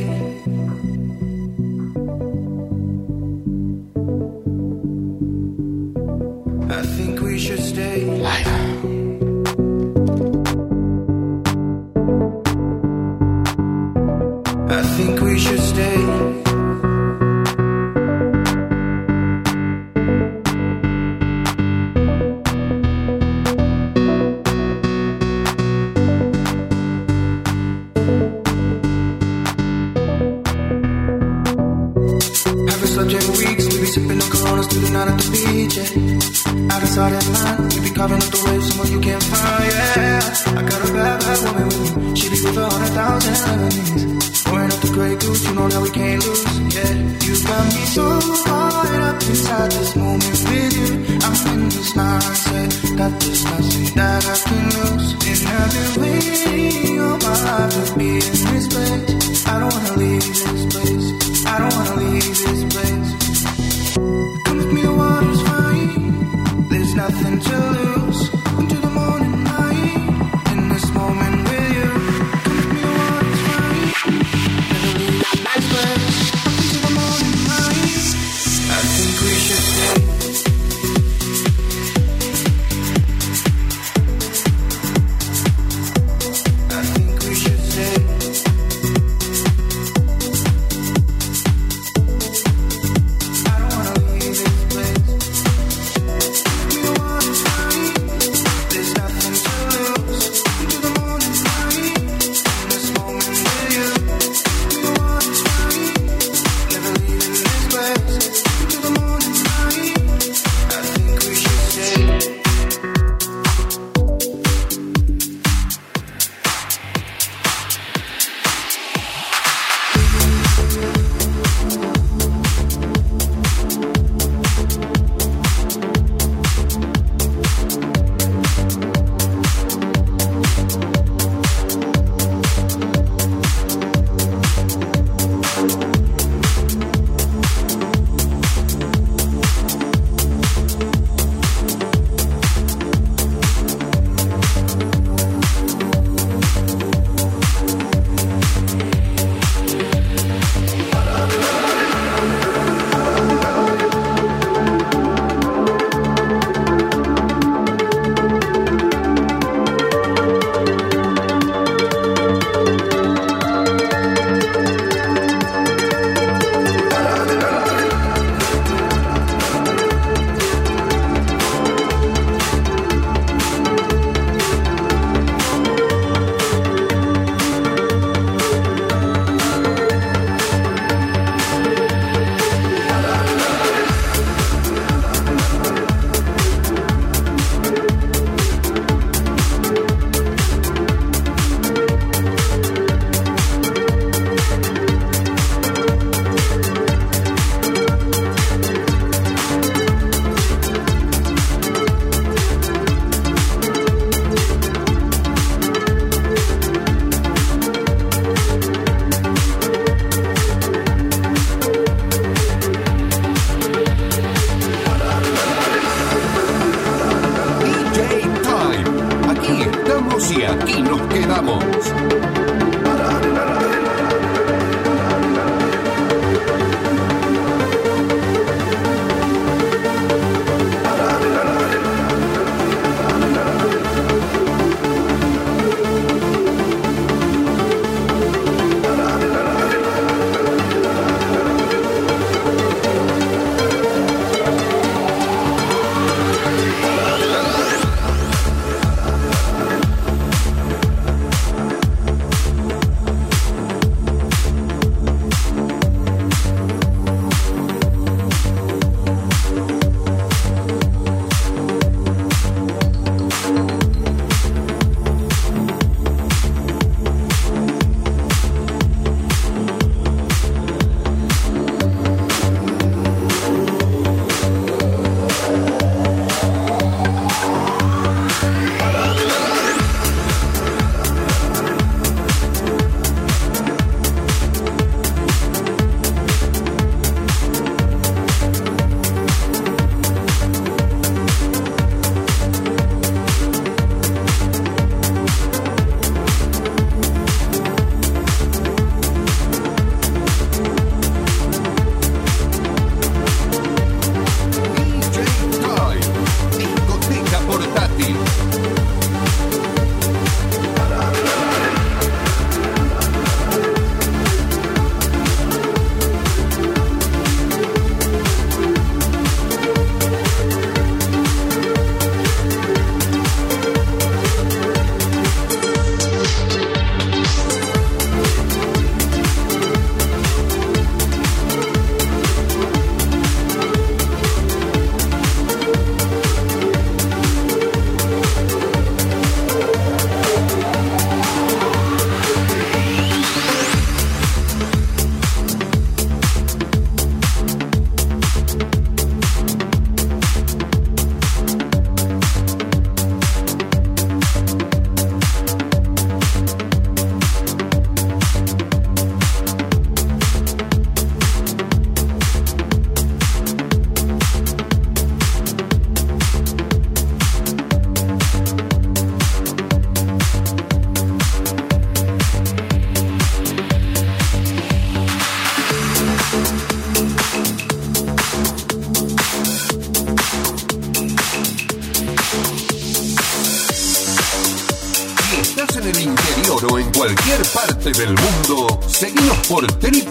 Parte del mundo, seguimos por www.energy.dj.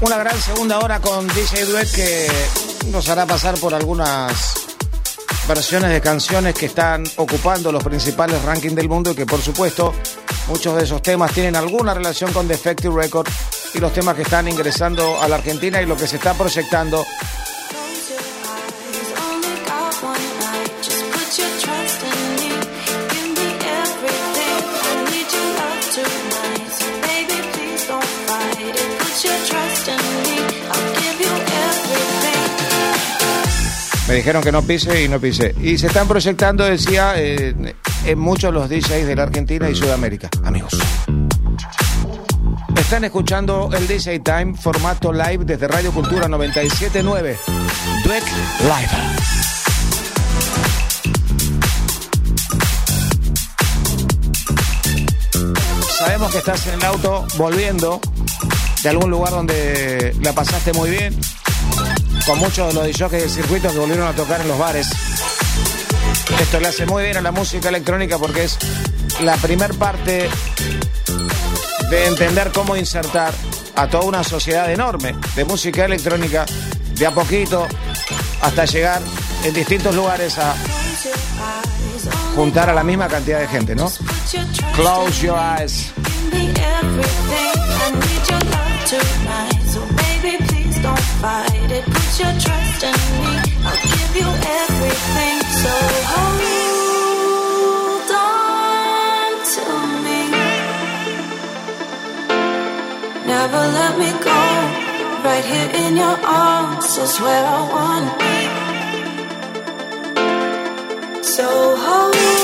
Una gran segunda hora con DJ Duet que nos hará pasar por algunas versiones de canciones que están ocupando los principales rankings del mundo y que por supuesto muchos de esos temas tienen alguna relación con Defective Record y los temas que están ingresando a la Argentina y lo que se está proyectando Me dijeron que no pise y no pise. Y se están proyectando, decía, eh, en muchos los DJs de la Argentina y Sudamérica. Amigos. Están escuchando el DJ Time, formato live desde Radio Cultura 979. Dweck Live. Sabemos que estás en el auto volviendo de algún lugar donde la pasaste muy bien, con muchos de los DJs del circuito que volvieron a tocar en los bares. Esto le hace muy bien a la música electrónica porque es la primer parte de entender cómo insertar a toda una sociedad enorme de música electrónica de a poquito hasta llegar en distintos lugares a juntar a la misma cantidad de gente, ¿no? Close your eyes. Me. I'll give you everything. So hold on to me. Never let me go. Right here in your arms where I wanna be. So hold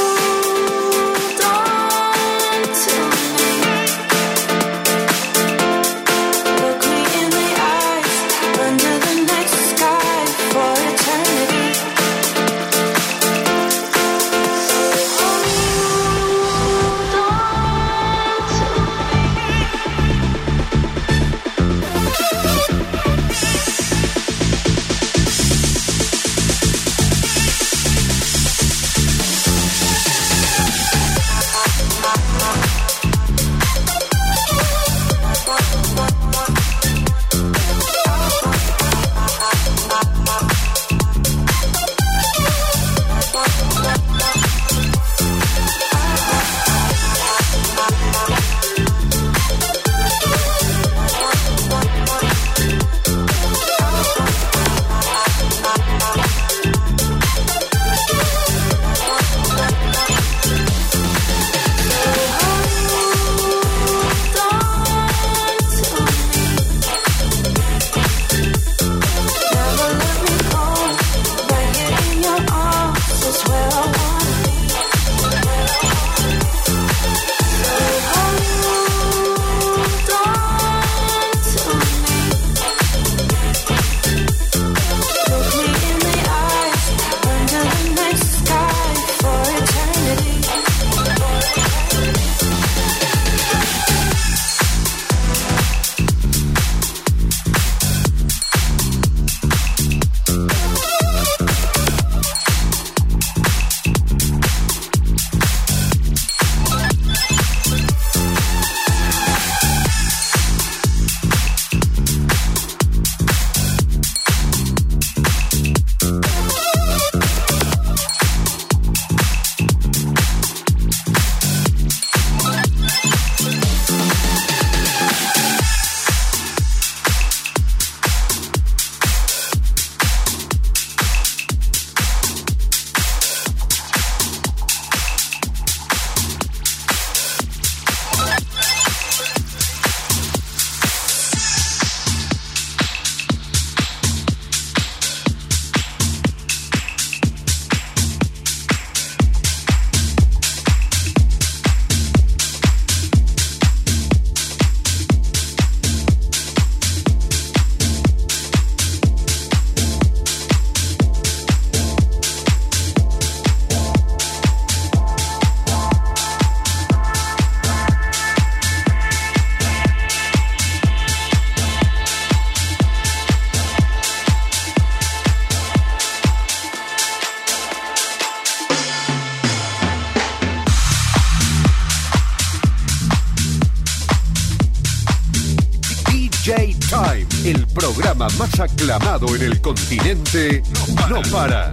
en el continente, no para. When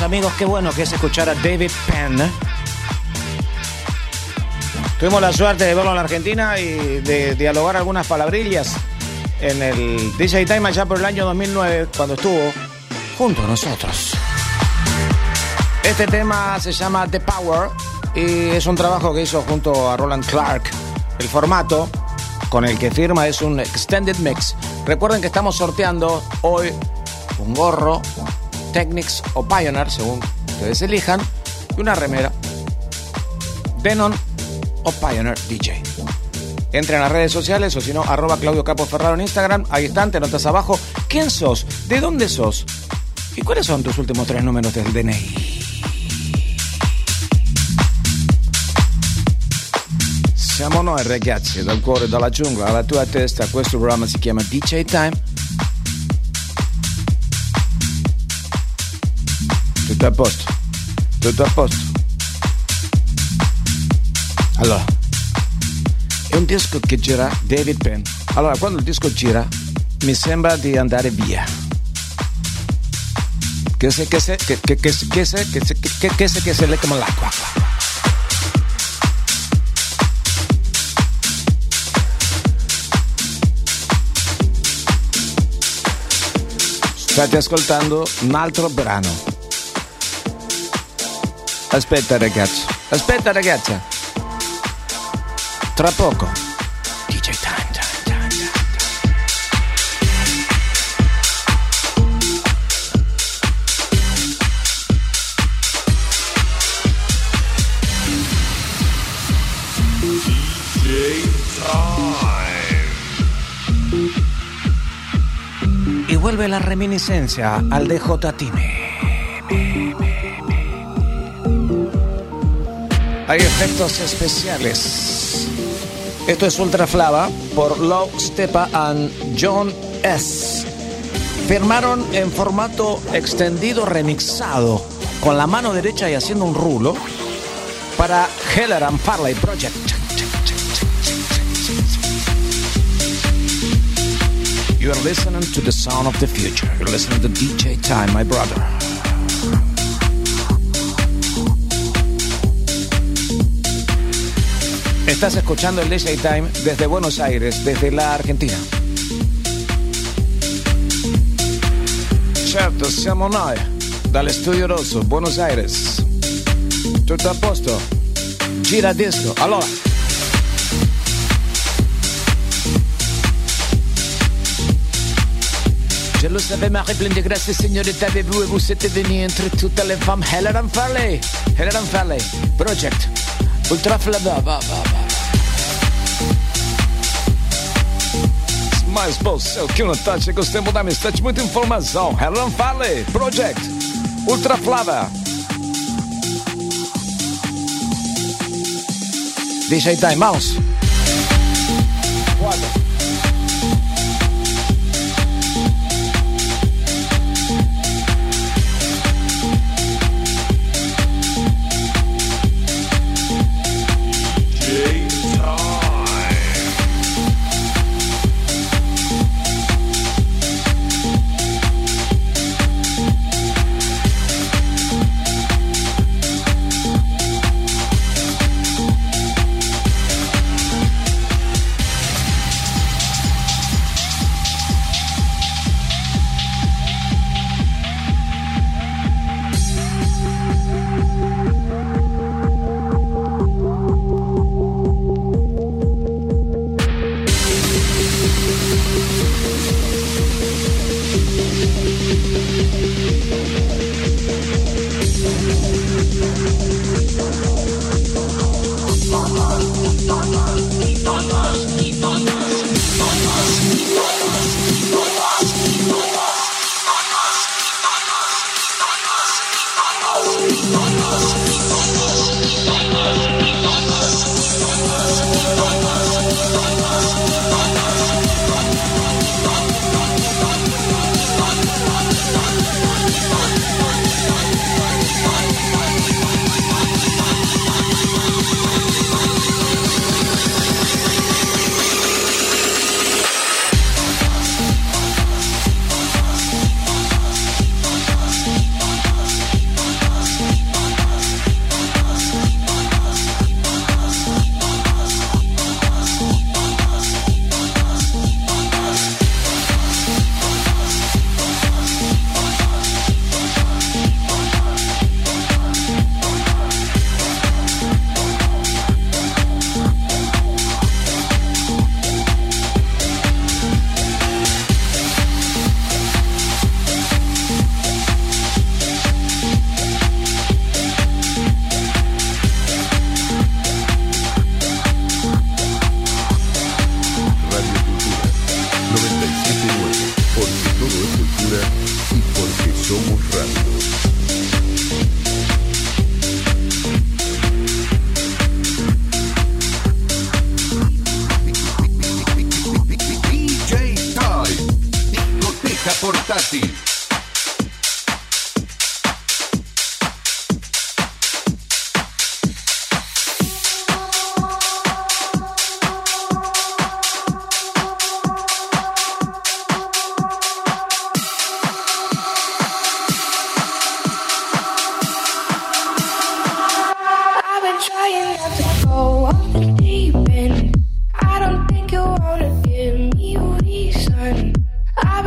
amigos, qué bueno que es escuchar a David Penn. Tuvimos la suerte de verlo en la Argentina y de dialogar algunas palabrillas en el DJ Time allá por el año 2009, cuando estuvo junto a nosotros. Este tema se llama The Power y es un trabajo que hizo junto a Roland Clark. El formato con el que firma es un Extended Mix. Recuerden que estamos sorteando hoy un gorro, Technics o Pioneer, según ustedes elijan, y una remera. Denon o Pioneer DJ. Entren a las redes sociales o si no, arroba Claudio Capo Ferraro en Instagram. Ahí están, te notas abajo. ¿Quién sos? ¿De dónde sos? ¿Y cuáles son tus últimos tres números del DNI? Siamo noi ragazzi, dal cuore, dalla giungla alla tua testa. Questo programma si chiama DJ Time. Tutto a posto. Tutto a posto. Allora, è un disco che gira David Penn. Allora, quando il disco gira, mi sembra di andare via. Che se, che se, che, che, che se, che se, che se, che, che se, che se come l'acqua. State ascoltando un altro brano. Aspetta ragazzo, aspetta ragazza. Tra poco. DJ Time. Y vuelve la reminiscencia al DJ Time. Hay efectos especiales. Esto es Ultra Flava por Low Stepa and John S. firmaron en formato extendido remixado, con la mano derecha y haciendo un rulo, para Heller and Farley Project. You are listening to the sound of the future. You're listening to DJ Time, my brother. Estás escuchando el DJ Time desde Buenos Aires, desde la Argentina. Certo, siamo noi, dall'Studio Rosso, Buenos Aires. Tutto a posto? Gira disco. Allora. Je le savais, Marie pleine de grâce, signorita, avez-vous et vous êtes venu entre toutes les femmes. Heller and Farley. Farley. Project. Ultra Flava. Va, va, va. Mais você é o que não tá? Chega o tempo da amistade, muita informação. Heller and Farley. Project. Ultra Flava. DJ Time Mouse.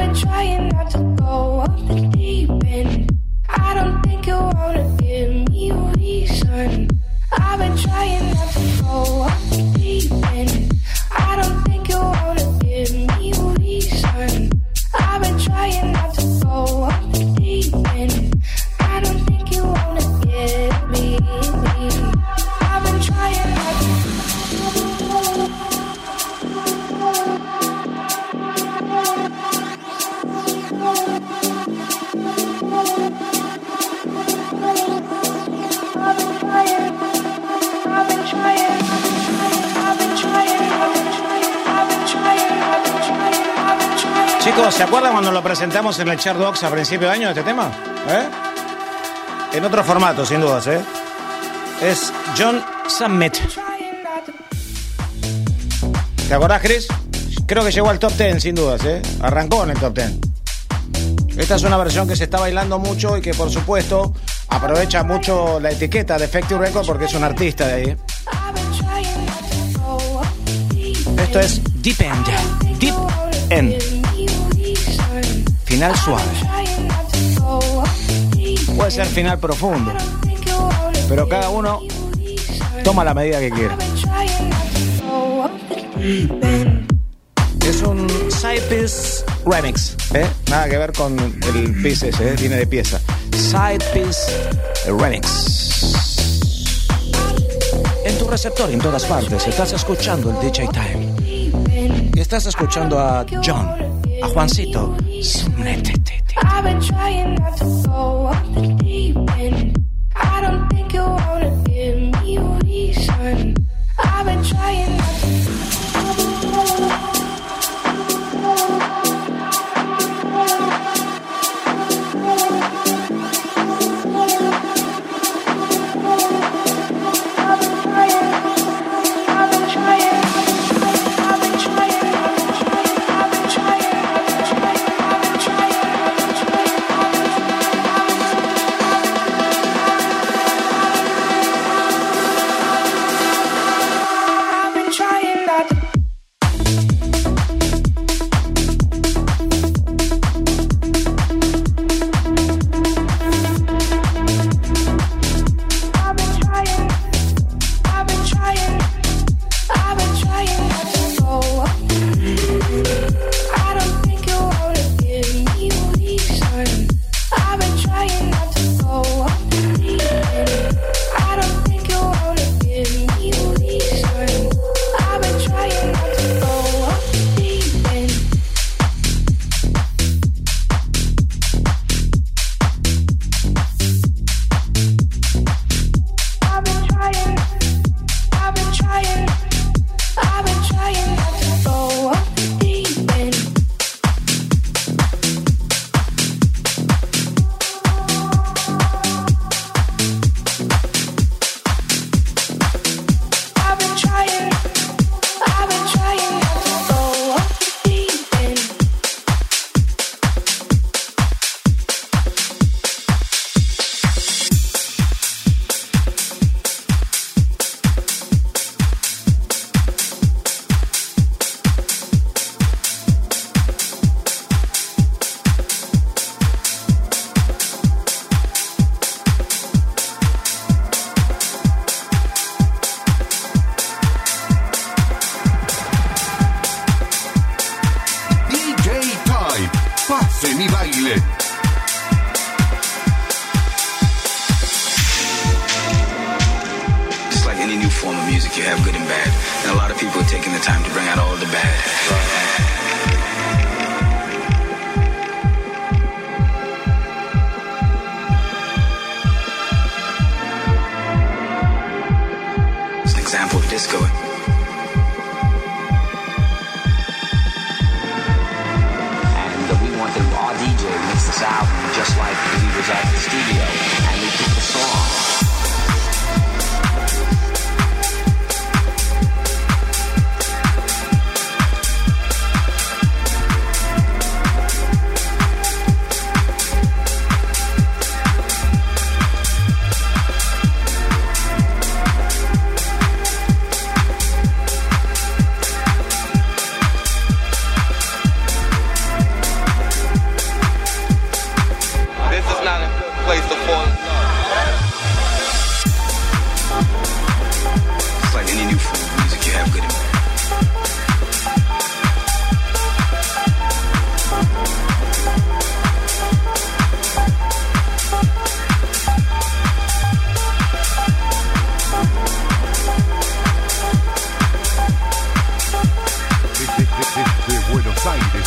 been trying not to go. Presentamos en el Chart Box a principio de año este tema? ¿Eh? En otro formato, sin dudas, ¿eh? Es John Summit. ¿Te acordás, Chris? Creo que llegó al top 10, sin dudas, ¿eh? Arrancó en el top 10. Esta es una versión que se está bailando mucho y que, por supuesto, aprovecha mucho la etiqueta de Effective Record porque es un artista de ahí. Esto es Deep End. Deep End. Final suave. Puede ser final profundo. Pero cada uno toma la medida que quiere. Es un side piece remix, ¿eh? Nada que ver con el piece ese, ¿eh? viene de pieza. Side piece remix. En tu receptor, en todas partes, estás escuchando el DJ Time. Y estás escuchando a John, Juancito.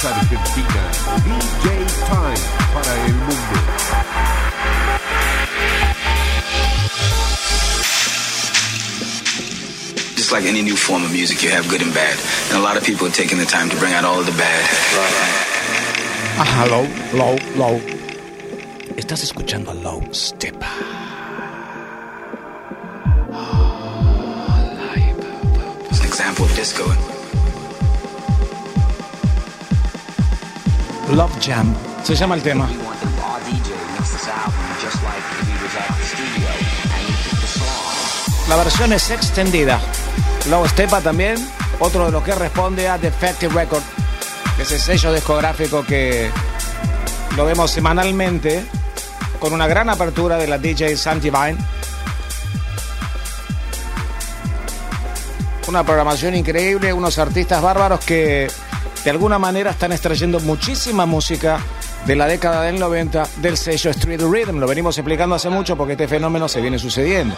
Argentina. DJ Time para el mundo. Just like any new form of music, you have good and bad. And a lot of people are taking the time to bring out all of the bad. Ah, low, low, low. Estás escuchando a Low Step. It's an example of disco. Love Jam. Se llama el tema. La versión es extendida. Low Stepa también, otro de los que responde a Defective Record, que es el sello discográfico que lo vemos semanalmente con una gran apertura de la DJ Sam Divine. Una programación increíble, unos artistas bárbaros que de alguna manera están extrayendo muchísima música de la década del 90 del sello Street Rhythm. Lo venimos explicando hace mucho porque este fenómeno se viene sucediendo.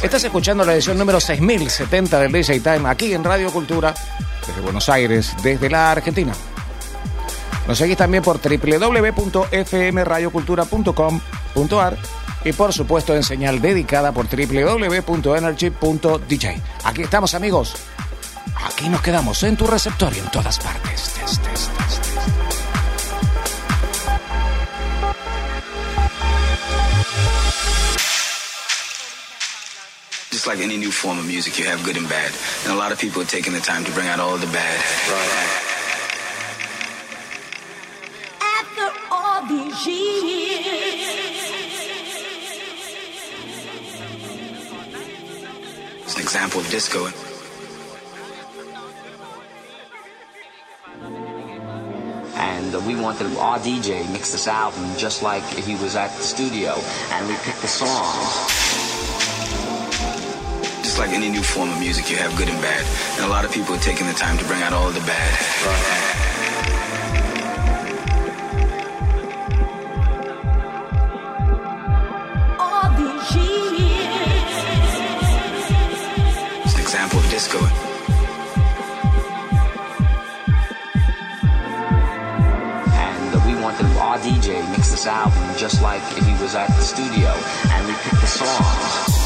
Estás escuchando la edición número 6070 del DJ Time aquí en Radio Cultura, desde Buenos Aires, desde la Argentina. Nos seguís también por www.fmradiocultura.com.ar y por supuesto en señal dedicada por www.energy.dj. Aquí estamos amigos. Aquí nos quedamos en tu receptorio en todas partes. Tes, tes, tes, tes. Just like any new form of music, you have good and bad. And a lot of people are taking the time to bring out all the bad. After all these years, It's an example of disco. And uh, we wanted our DJ mix this album just like he was at the studio and we picked the songs. Just like any new form of music, you have good and bad. And a lot of people are taking the time to bring out all the bad. all disco. And uh, our DJ mix this album just like if he was at the studio and we picked the songs.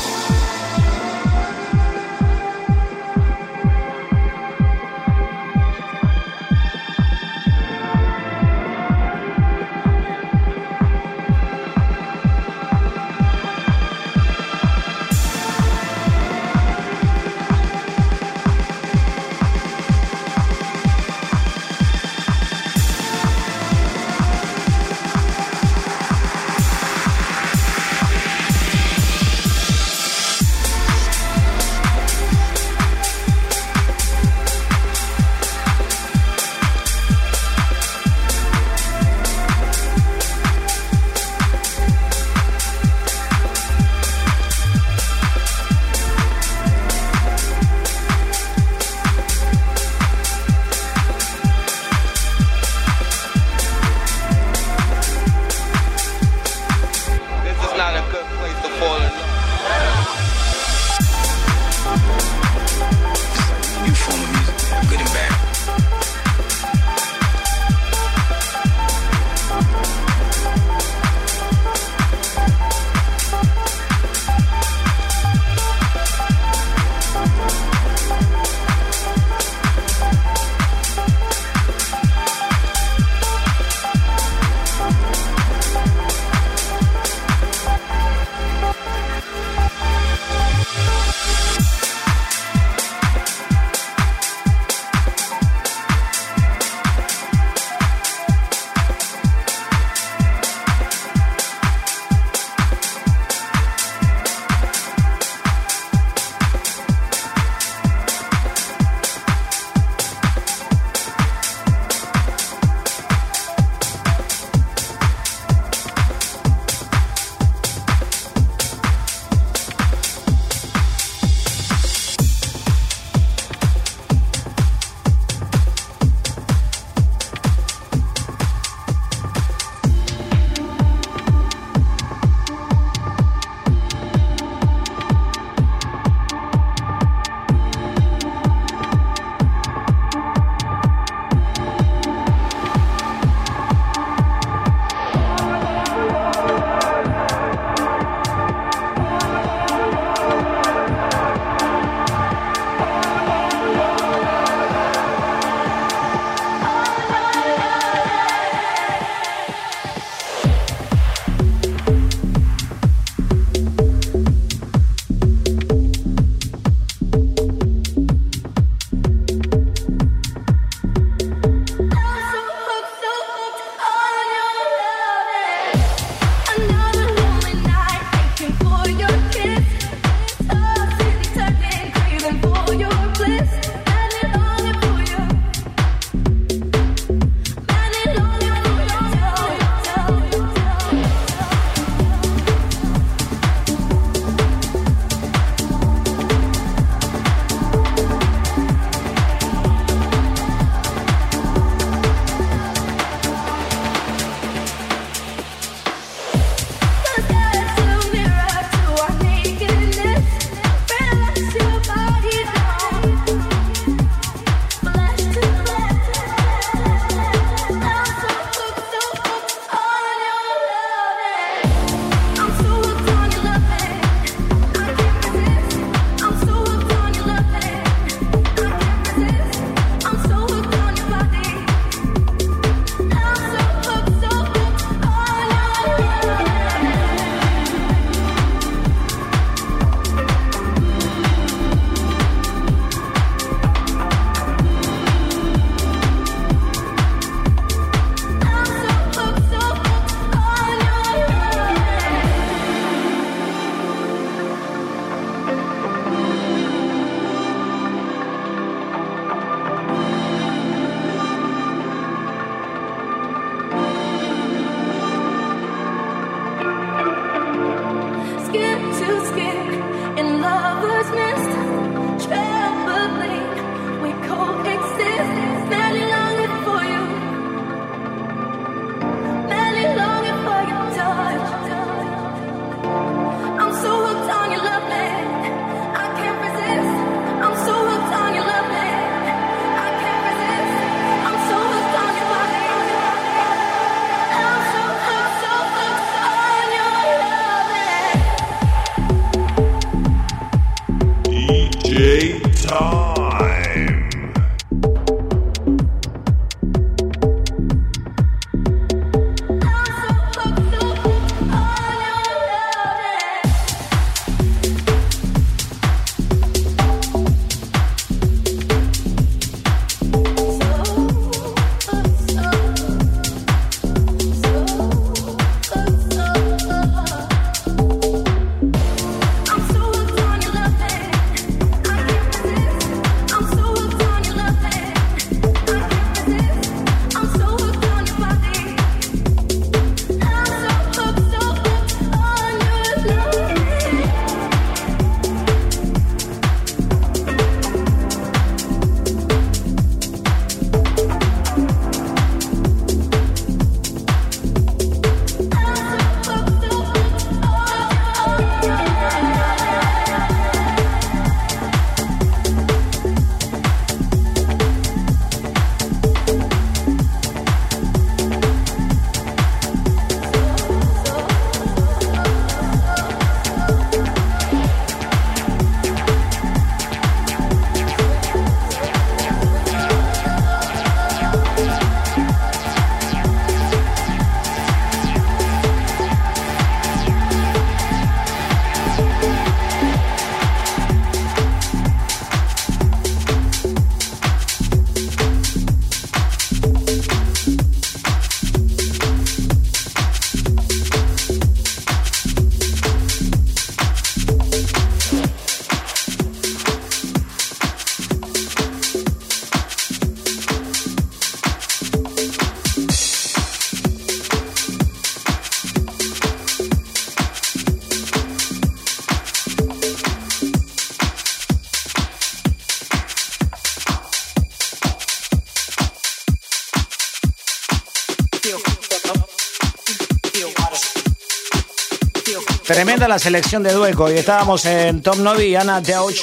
La selección de Dueco. Y estábamos en Tom Novi y Anna Deutsch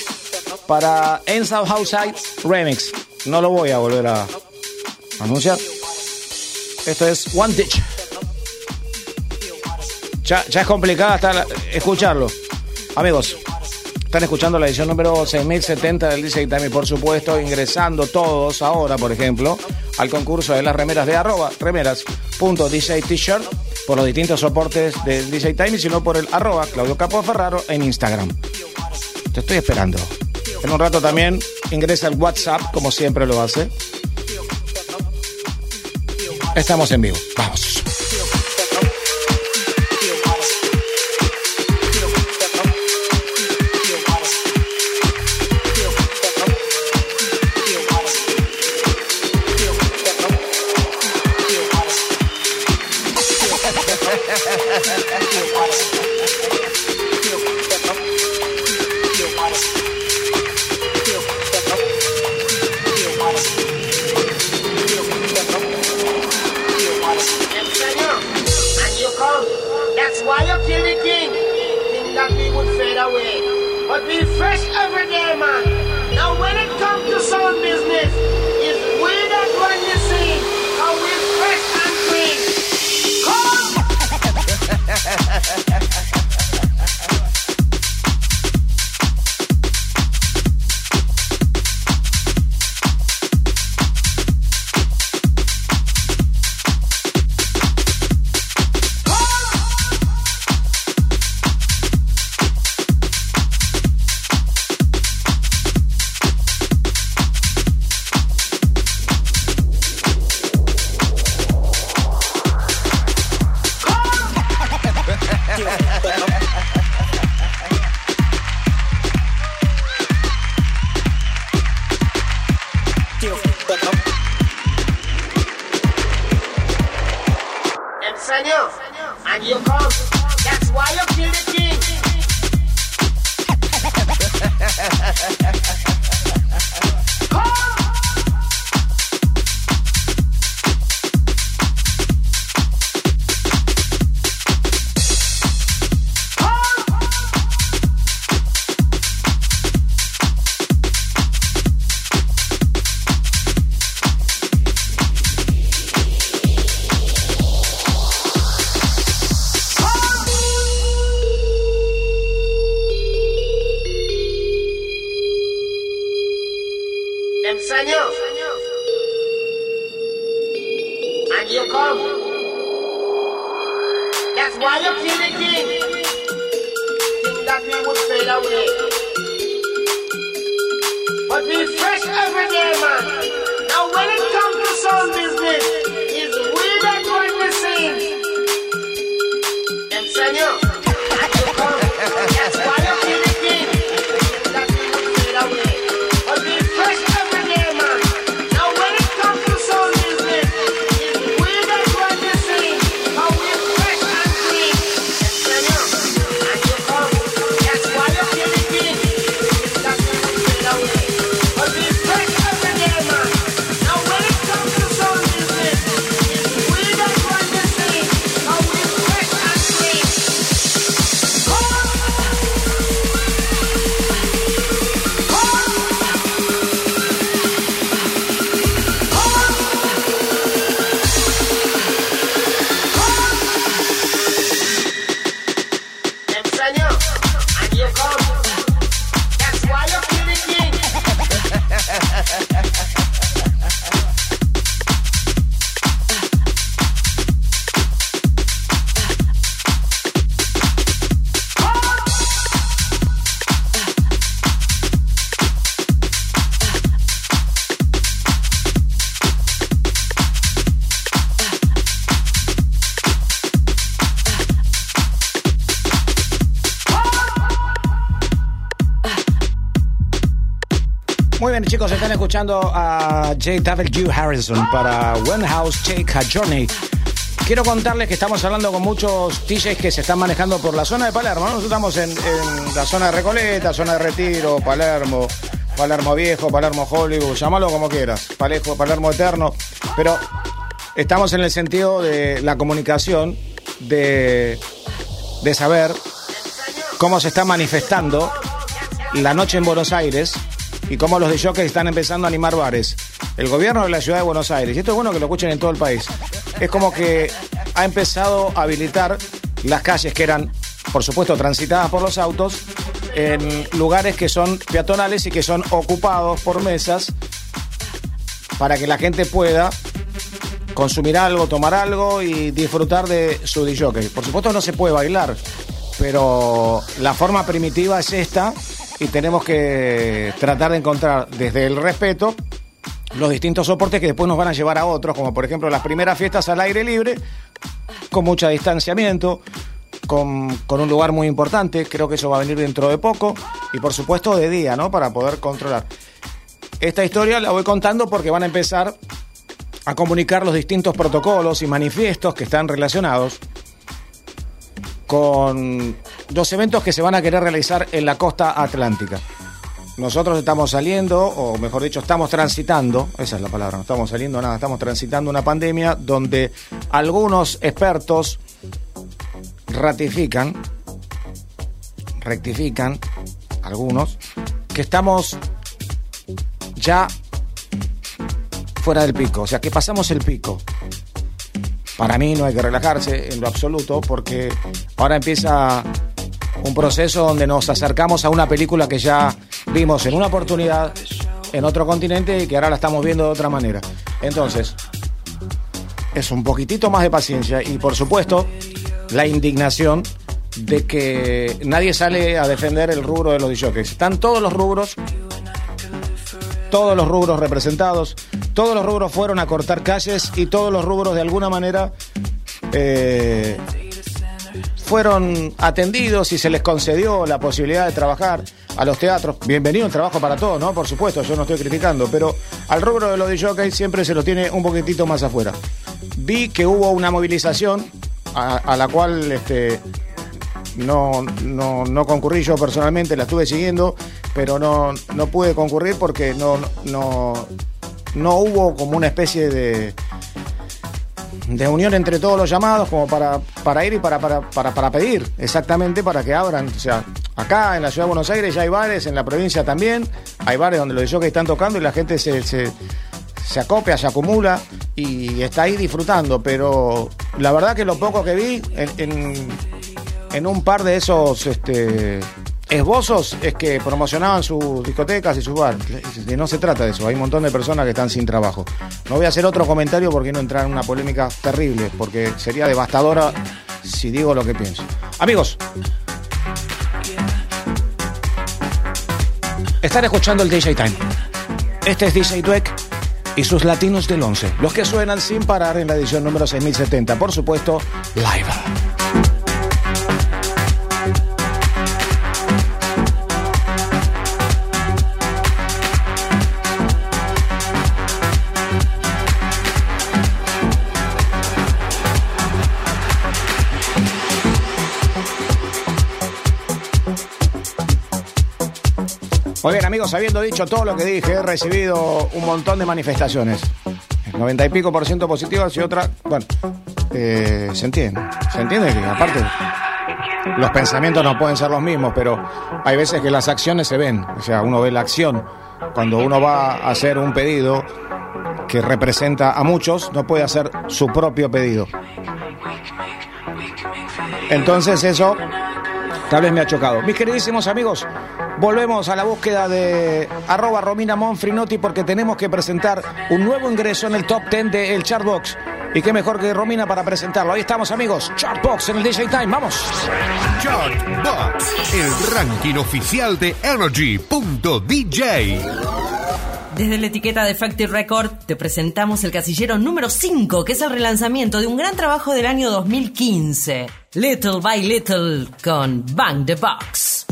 para of Outside Remix. No lo voy a volver a anunciar. Esto es One Ditch. Ya, es complicado hasta escucharlo. Amigos, están escuchando la edición número 6070 del DJ Time y por supuesto ingresando todos ahora, por ejemplo, al concurso de las remeras de arroba remeras.dj t-shirt por los distintos soportes del DJ Time y si no por el arroba Claudio Capo Ferraro en Instagram. Te estoy esperando. En un rato también ingresa el WhatsApp, como siempre lo hace. Estamos en vivo. Vamos. Escuchando a J.W. Harrison para One House Take a Journey. Quiero contarles que estamos hablando con muchos DJs que se están manejando por la zona de Palermo. ¿no? Nosotros estamos en, la zona de Recoleta, zona de Retiro, Palermo, Palermo Viejo, Palermo Hollywood, llámalo como quieras, Palermo, Palermo Eterno. Pero estamos en el sentido de la comunicación, de, de saber cómo se está manifestando la noche en Buenos Aires y cómo los de están empezando a animar bares. El gobierno de la ciudad de Buenos Aires, y esto es bueno que lo escuchen en todo el país, es como que ha empezado a habilitar las calles que eran, por supuesto, transitadas por los autos, en lugares que son peatonales y que son ocupados por mesas para que la gente pueda consumir algo, tomar algo y disfrutar de su DJ. Por supuesto no se puede bailar, pero la forma primitiva es esta y tenemos que tratar de encontrar desde el respeto los distintos soportes que después nos van a llevar a otros, como por ejemplo las primeras fiestas al aire libre, con mucho distanciamiento, con, con un lugar muy importante, creo que eso va a venir dentro de poco, y por supuesto de día, ¿no? Para poder controlar. Esta historia la voy contando porque van a empezar a comunicar los distintos protocolos y manifiestos que están relacionados con los eventos que se van a querer realizar en la costa atlántica. Nosotros estamos saliendo, o mejor dicho, estamos transitando, esa es la palabra, no estamos saliendo nada, estamos transitando una pandemia donde algunos expertos ratifican, rectifican, algunos, que estamos ya fuera del pico, o sea, que pasamos el pico. Para mí no hay que relajarse en lo absoluto porque ahora empieza un proceso donde nos acercamos a una película que ya vimos en una oportunidad en otro continente y que ahora la estamos viendo de otra manera. Entonces, es un poquitito más de paciencia y por supuesto la indignación de que nadie sale a defender el rubro de los DJs. Están todos los rubros, todos los rubros representados, todos los rubros fueron a cortar calles y todos los rubros de alguna manera eh, fueron atendidos y se les concedió la posibilidad de trabajar a los teatros. Bienvenido el trabajo para todos, ¿no? Por supuesto, yo no estoy criticando, pero al rubro de los DJs siempre se lo tiene un poquitito más afuera. Vi que hubo una movilización a, a la cual este, no, no, no concurrí yo personalmente, la estuve siguiendo, pero no, no pude concurrir porque no, no, no hubo como una especie de, de unión entre todos los llamados como para, para ir y para, para, para, para pedir exactamente para que abran. O sea, acá en la ciudad de Buenos Aires ya hay bares, en la provincia también, hay bares donde los que están tocando y la gente se, se, se acopia, se acumula y está ahí disfrutando, pero la verdad que lo poco que vi en, en, en un par de esos este, esbozos es que promocionaban sus discotecas y sus bares. No se trata de eso, hay un montón de personas que están sin trabajo. No voy a hacer otro comentario porque no entrar en una polémica terrible, porque sería devastadora si digo lo que pienso. Amigos, están escuchando el DJ Time. Este es DJ Dweck y sus latinos del 11, los que suenan sin parar en la edición número 6070, por supuesto, live. Muy bien, amigos, habiendo dicho todo lo que dije, he recibido un montón de manifestaciones. El 90 y pico por ciento positivas y otra, bueno, eh, se entiende. Se entiende que aparte los pensamientos no pueden ser los mismos, pero hay veces que las acciones se ven. O sea, uno ve la acción. Cuando uno va a hacer un pedido que representa a muchos, no puede hacer su propio pedido. Entonces eso tal vez me ha chocado. Mis queridísimos amigos, volvemos a la búsqueda de arroba Romina Monfrinotti porque tenemos que presentar un nuevo ingreso en el top 10 de el Chartbox. Y qué mejor que Romina para presentarlo. Ahí estamos amigos, Chartbox en el DJ Time, vamos. Chartbox, el ranking oficial de Energy.dj. Desde la etiqueta de Factory Record te presentamos el casillero número 5, que es el relanzamiento de un gran trabajo del año 2015, Little by Little con Bang the Box.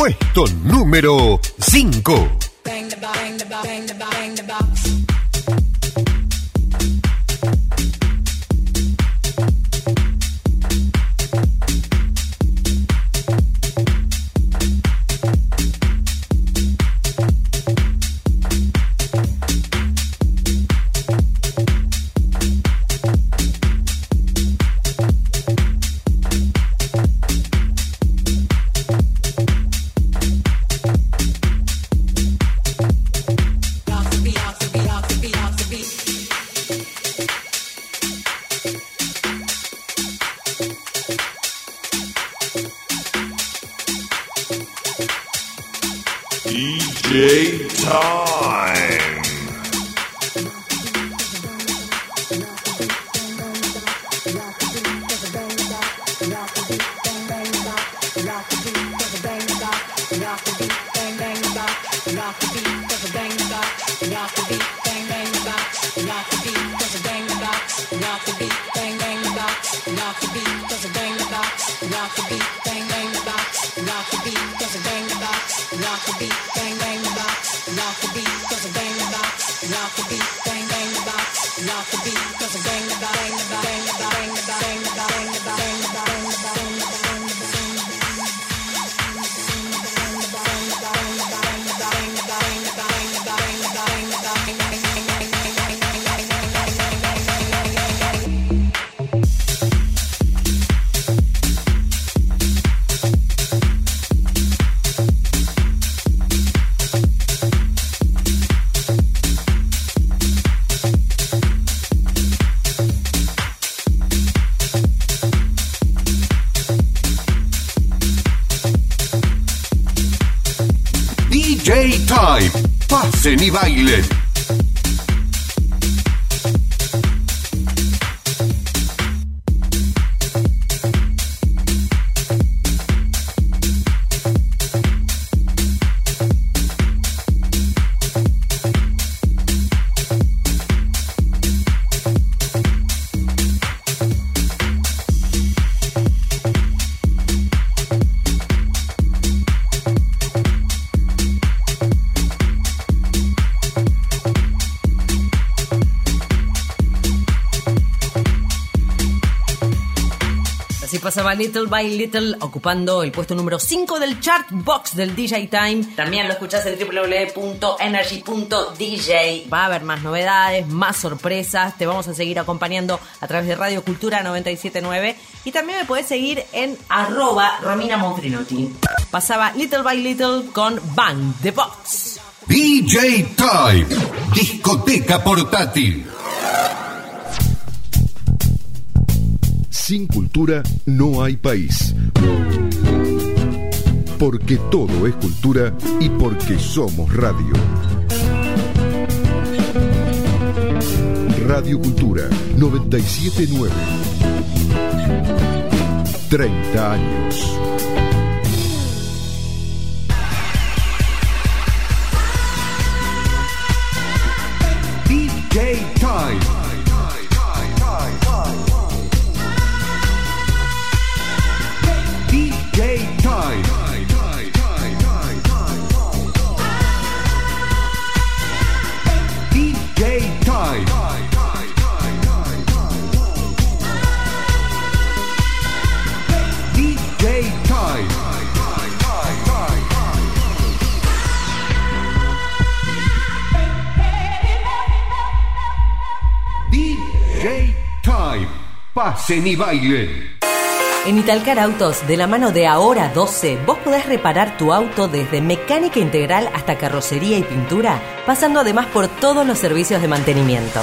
Puesto número 5. Pasen y bailen. Little by Little ocupando el puesto número 5 del chart box del DJ Time. También lo escuchás en www.energy.dj. Va a haber más novedades, más sorpresas. Te vamos a seguir acompañando a través de Radio Cultura 979. Y también me puedes seguir en arroba Romina Monfrinotti. Pasaba Little by Little con Bang the Box. DJ Time, discoteca portátil. Sin cultura no hay país. Porque todo es cultura y porque somos radio. Radio Cultura 979. 30 años. DJ Time. DJ Time. DJ Time. DJ Time. DJ Time. Pasen y bailen. En Italcar Autos, de la mano de Ahora 12, vos podés reparar tu auto desde mecánica integral hasta carrocería y pintura, pasando además por todos los servicios de mantenimiento.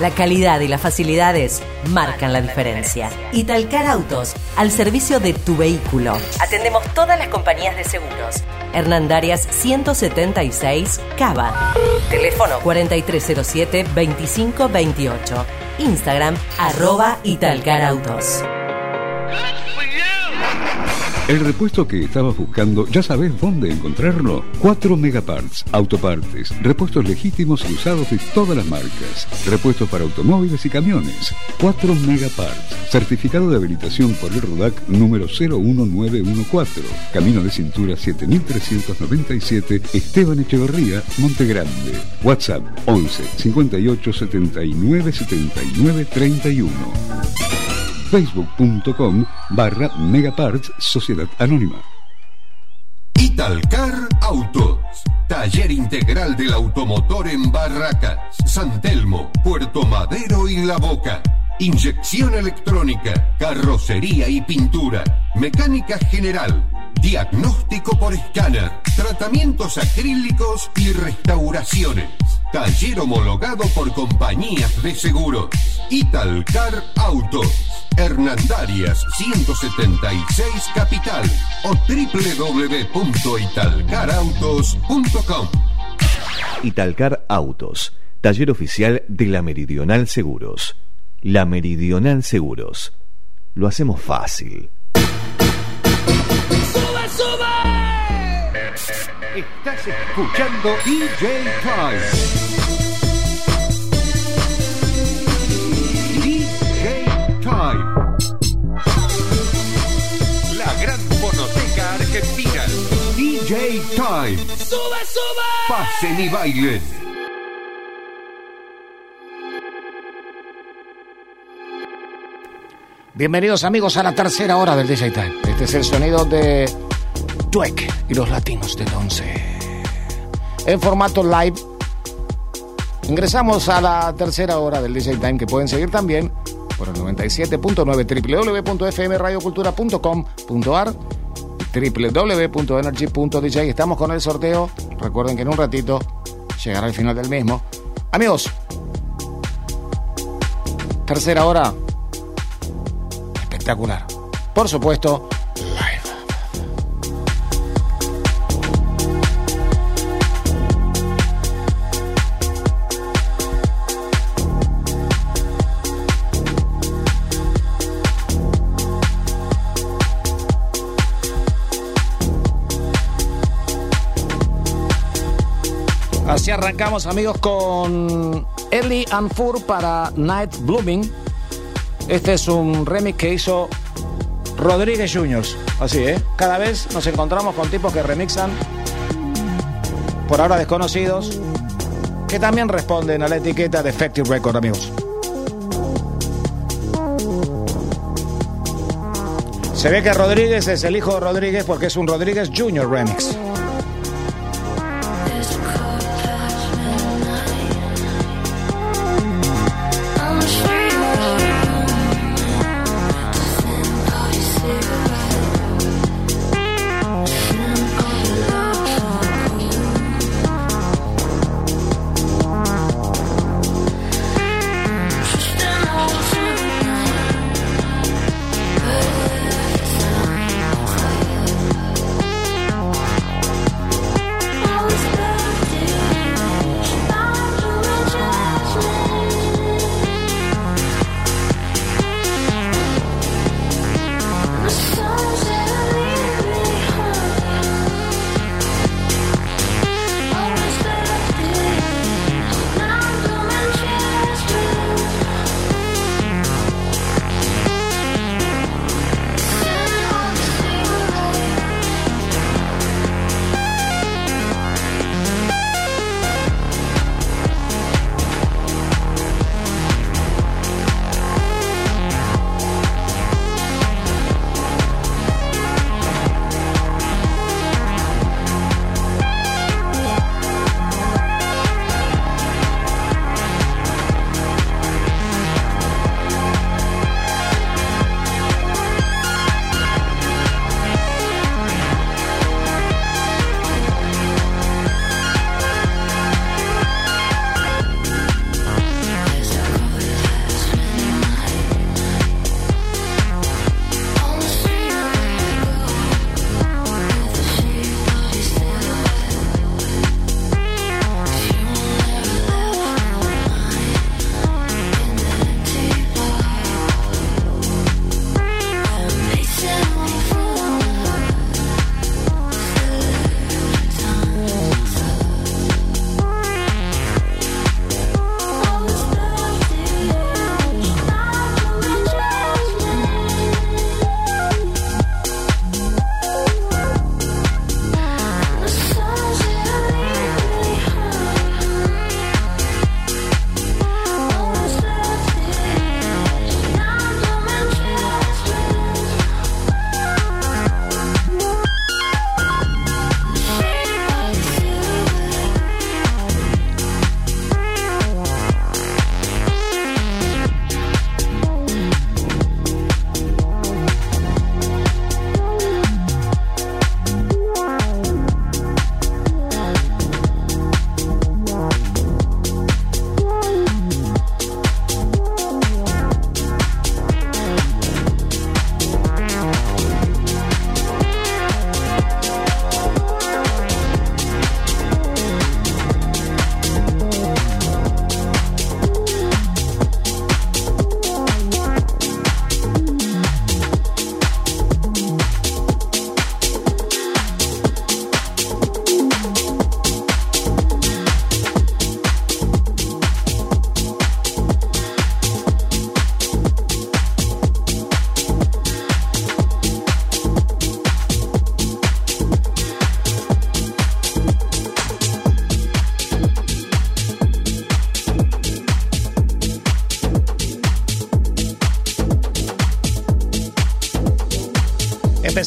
La calidad y las facilidades marcan la diferencia. Italcar Autos, al servicio de tu vehículo. Atendemos todas las compañías de seguros. Hernán Darias 176 Cava. Teléfono 4307-2528. Instagram arroba Italcar Autos. El repuesto que estabas buscando, ¿ya sabes dónde encontrarlo? 4 Megaparts, autopartes, repuestos legítimos y usados de todas las marcas, repuestos para automóviles y camiones. 4 Megaparts, certificado de habilitación por el RUDAC número 01914, Camino de Cintura 7397, Esteban Echeverría, Montegrande. WhatsApp 11 58 79 79 31 facebook.com barra Megaparts Sociedad Anónima. Italcar Autos. Taller integral del automotor en Barracas, San Telmo, Puerto Madero y La Boca. Inyección electrónica, carrocería y pintura, mecánica general, diagnóstico por escáner, tratamientos acrílicos y restauraciones. Taller homologado por compañías de seguros. Italcar Autos. Hernandarias 176 Capital o www.italcarautos.com. Italcar Autos, taller oficial de la Meridional Seguros. La Meridional Seguros. Lo hacemos fácil. Estás escuchando DJ Time. DJ Time. La gran fonoteca argentina. DJ Time. ¡Sube, sube! Pasen y bailen. Bienvenidos amigos a la tercera hora del DJ Time. Este es el sonido de Dweck y los latinos del 11. En formato live. Ingresamos a la tercera hora del DJ Time que pueden seguir también por el 97.9 www.fmradiocultura.com.ar www.energy.dj. Estamos con el sorteo. Recuerden que en un ratito llegará el final del mismo. Amigos, tercera hora espectacular. Por supuesto. Así arrancamos amigos con Ellie and Fur para Night Blooming. Este es un remix que hizo Rodríguez Juniors. Así, ¿eh? Cada vez nos encontramos con tipos que remixan, por ahora desconocidos, que también responden a la etiqueta de Effective Record, amigos. Se ve que Rodríguez es el hijo de Rodríguez porque es un Rodríguez Junior Remix.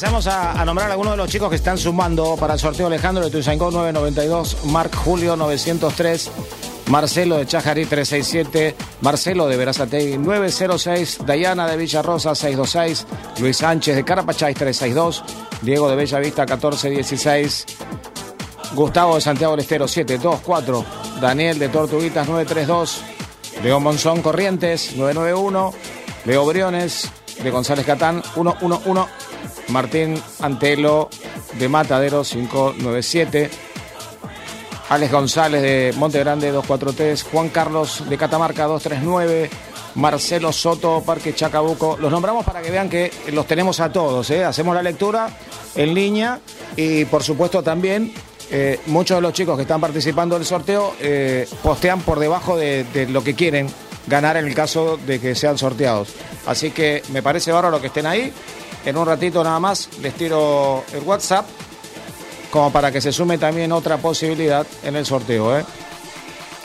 Empezamos a, a nombrar algunos de los chicos que están sumando para el sorteo. Alejandro de Tuizangó 992, Marc Julio 903, Marcelo de Chajarí 367, Marcelo de Verazategui 906, Dayana de Villarrosa 626, Luis Sánchez de Carapachay 362, Diego de Bellavista 1416, Gustavo de Santiago del Estero 724, Daniel de Tortuguitas 932, Leo Monzón Corrientes 991, Leo Briones de González Catán 111, Martín Antelo de Matadero 597, Alex González de Monte Grande 243, Juan Carlos de Catamarca 239, Marcelo Soto, Parque Chacabuco. Los nombramos para que vean que los tenemos a todos. ¿eh? Hacemos la lectura en línea y por supuesto también eh, muchos de los chicos que están participando del sorteo eh, postean por debajo de, de lo que quieren ganar en el caso de que sean sorteados. Así que me parece bárbaro que estén ahí. En un ratito nada más les tiro el WhatsApp como para que se sume también otra posibilidad en el sorteo. ¿eh?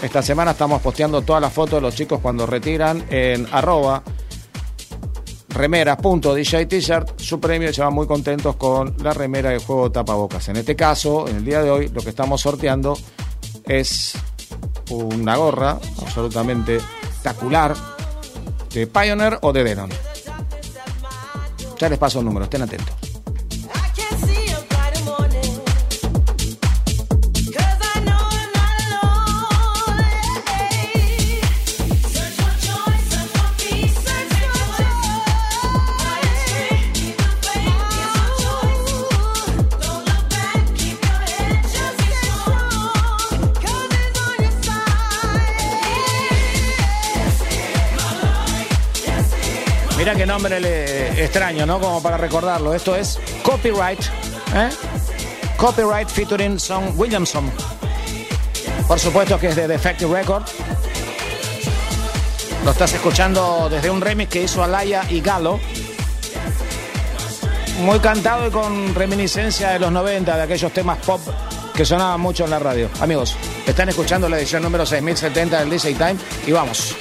Esta semana estamos posteando todas las fotos de los chicos cuando retiran en arroba remeras.dj t-shirt su premio se van muy contentos con la remera de juego tapabocas. En este caso, en el día de hoy, lo que estamos sorteando es una gorra absolutamente espectacular de Pioneer o de Denon. Ya les paso el número, estén atentos. Nombre le- extraño, ¿no? Como para recordarlo. Esto es Copyright. ¿eh? Copyright featuring Son Williamson. Por supuesto que es de Defective Record. Lo estás escuchando desde un remix que hizo Alaya y Galo. Muy cantado y con reminiscencia de los 90, de aquellos temas pop que sonaban mucho en la radio. Amigos, están escuchando la edición número 6070 del DJ Time y vamos.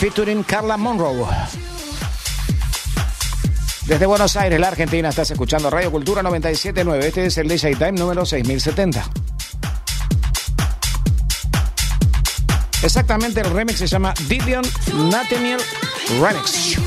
Featuring Carla Monroe. Desde Buenos Aires, la Argentina, estás escuchando Radio Cultura 979. Este es el DJ Time número 6070. Exactamente, el remix se llama Vivian Nathaniel Remix.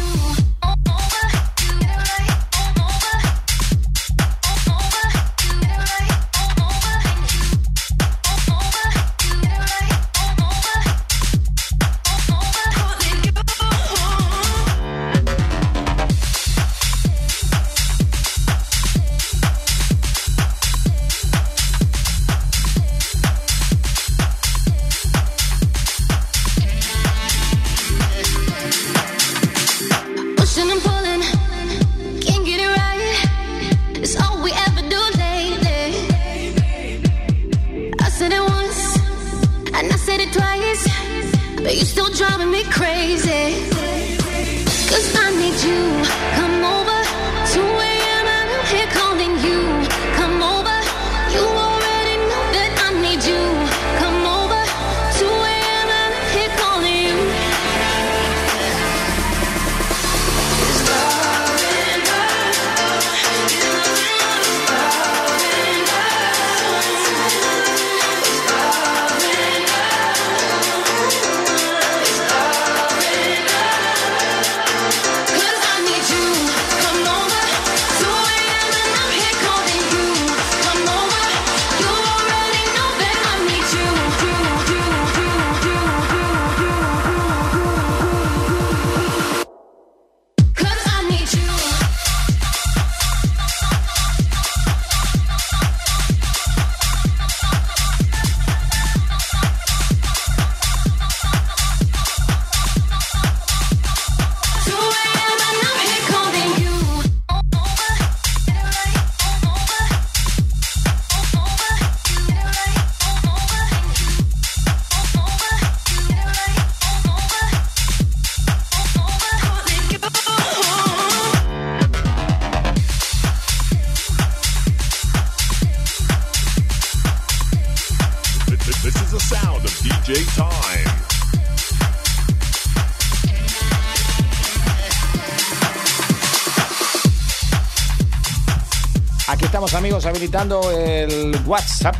Habilitando el WhatsApp.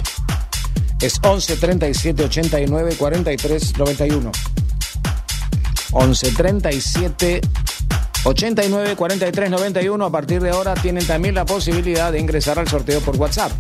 Es 11 37 89 43 91. 11 37 89 43 91. A partir de ahora tienen también la posibilidad de ingresar al sorteo por WhatsApp.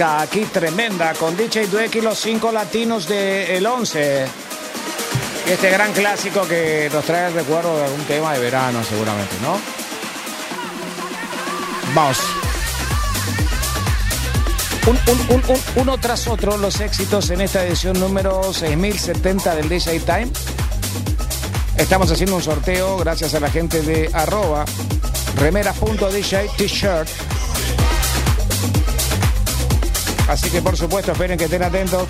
Aquí tremenda con DJ Dweck y los cinco latinos de El 11. Este gran clásico que nos trae el recuerdo de algún tema de verano seguramente, ¿no? Vamos. Un- un- un- un- uno tras otro los éxitos en esta edición número 6070 del DJ Time. Estamos haciendo un sorteo gracias a la gente de arroba remeras.dj t-shirt. Así que por supuesto esperen que estén atentos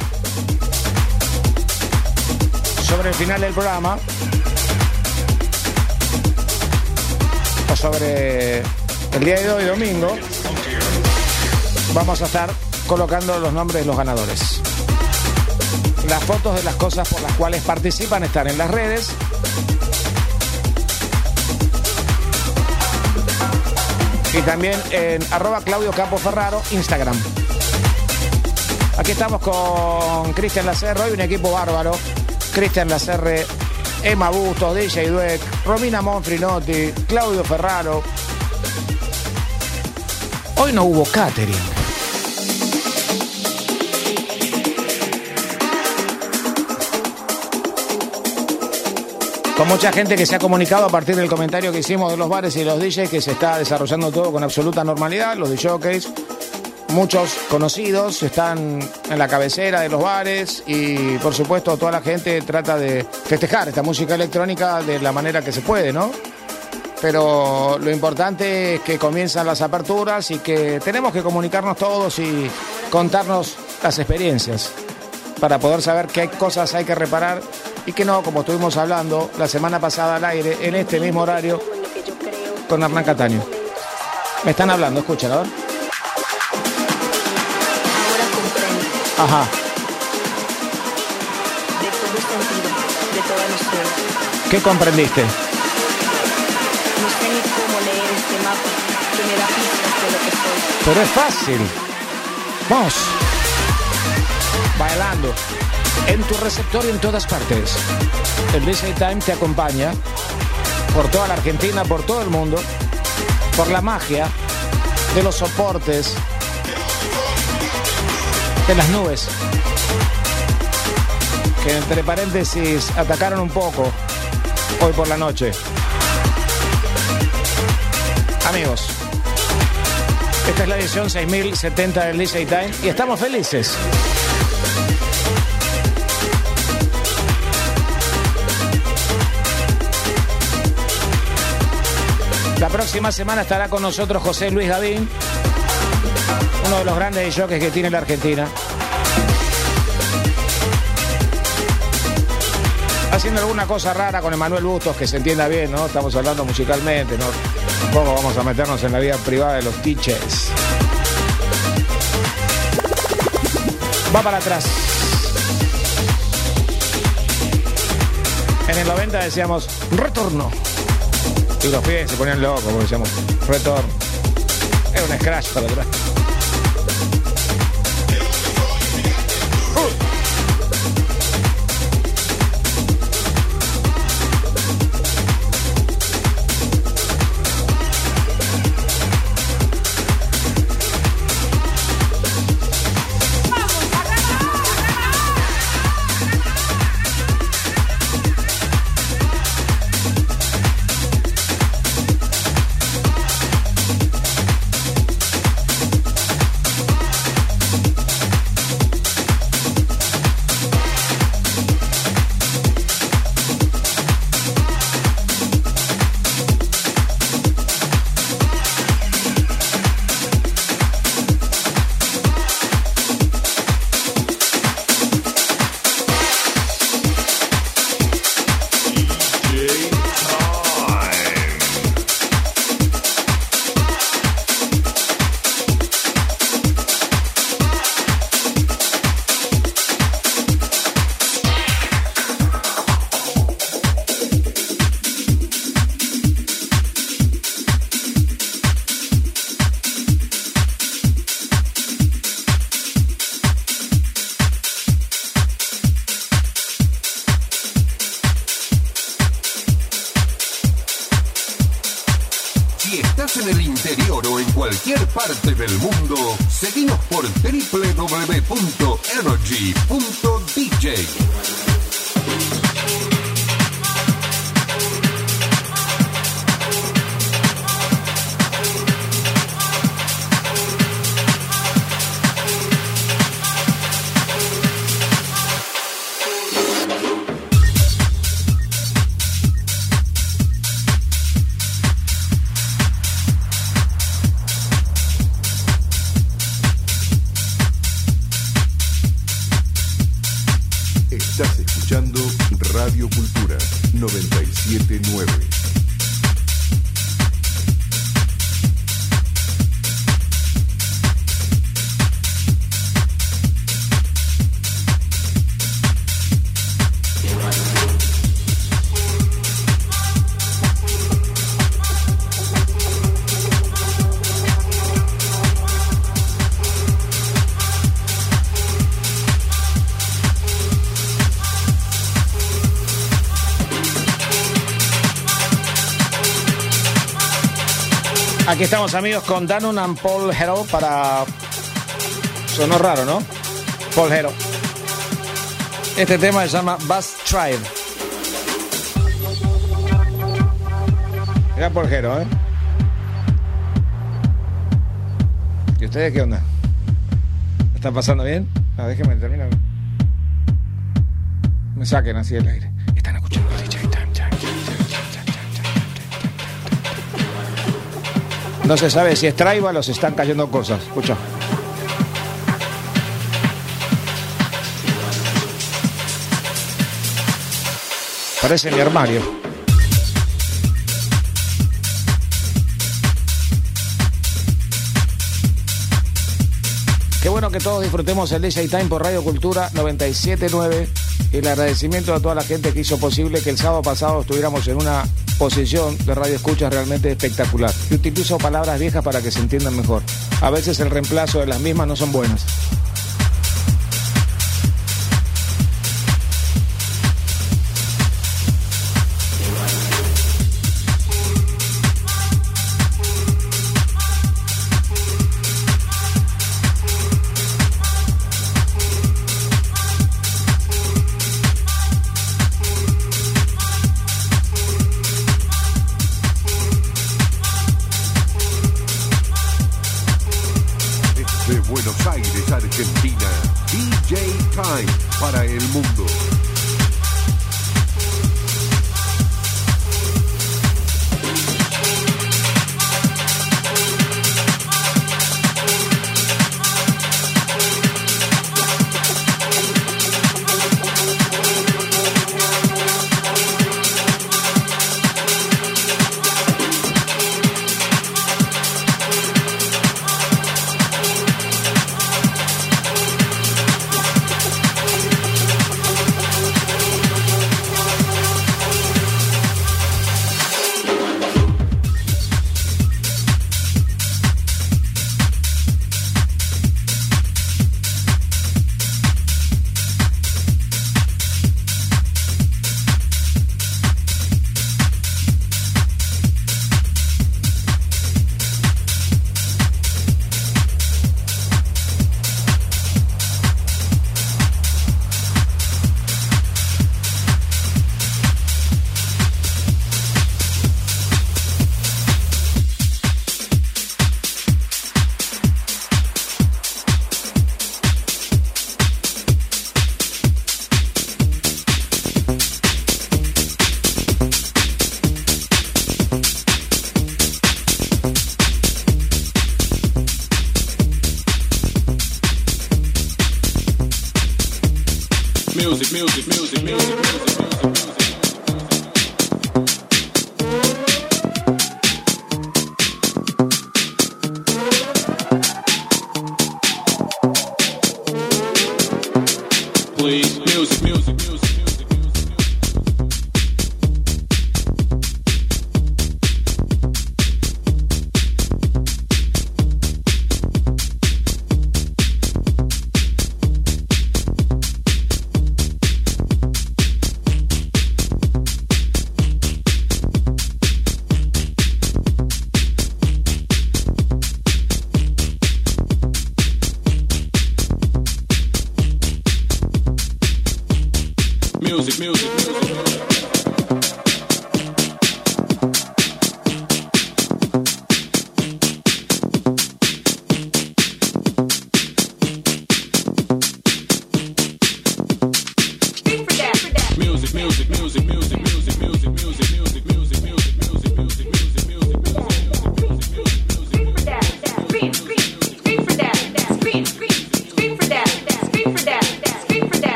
sobre el final del programa o sobre el día de hoy domingo vamos a estar colocando los nombres de los ganadores. Las fotos de las cosas por las cuales participan están en las redes. y también en arroba Claudio Campo Ferraro, Instagram. Aquí estamos con Cristian Lacerre, hoy un equipo bárbaro. Cristian Lacerre, Emma Bustos, DJ Dueck, Romina Monfrinotti, Claudio Ferraro. Hoy no hubo catering. Con mucha gente que se ha comunicado a partir del comentario que hicimos de los bares y los DJs que se está desarrollando todo con absoluta normalidad, los DJs, muchos conocidos están en la cabecera de los bares y por supuesto toda la gente trata de festejar esta música electrónica de la manera que se puede, ¿no? Pero lo importante es que comienzan las aperturas y que tenemos que comunicarnos todos y contarnos las experiencias para poder saber qué cosas hay que reparar y que no, como estuvimos hablando la semana pasada al aire, en este mismo horario, con Hernán Cataño. Me están hablando, escuchen, a. Ajá. de todo sentido, de toda noción. ¿Qué comprendiste? No sé ni cómo leer este mapa que me da pistas de lo que soy. Pero es fácil. Vamos. Bailando. En tu receptor y en todas partes. El DJ Time te acompaña por toda la Argentina, por todo el mundo, por la magia de los soportes, de las nubes, que entre paréntesis atacaron un poco hoy por la noche. Amigos, esta es la edición 6070 del DJ Time y estamos felices. La próxima semana estará con nosotros José Luis Gavín, uno de los grandes jockeys que tiene la Argentina. Haciendo alguna cosa rara con Emanuel Bustos, que se entienda bien, ¿no? Estamos hablando musicalmente, ¿no? Vamos a meternos en la vida privada de los teachers. Va para atrás. En el 90 decíamos retorno. Y los pies se ponían locos, porque decíamos retorno. Era un scratch para atrás. Amigos con Danon and Paul Hero para... Sonó raro, ¿no? Paul Hero. Este tema se llama Bus Tribe. Mira Paul Hero, ¿eh? ¿Y ustedes qué onda? ¿Están pasando bien? No, déjenme terminar. Me saquen así el No se sabe si es tribal o se están cayendo cosas. Escucha. Parece mi armario. Qué bueno que todos disfrutemos el DJ Time por Radio Cultura 979 y el agradecimiento a toda la gente que hizo posible que el sábado pasado estuviéramos en una posición de radio escuchas realmente espectacular. Y utilizo palabras viejas para que se entiendan mejor. A veces el reemplazo de las mismas no son buenas.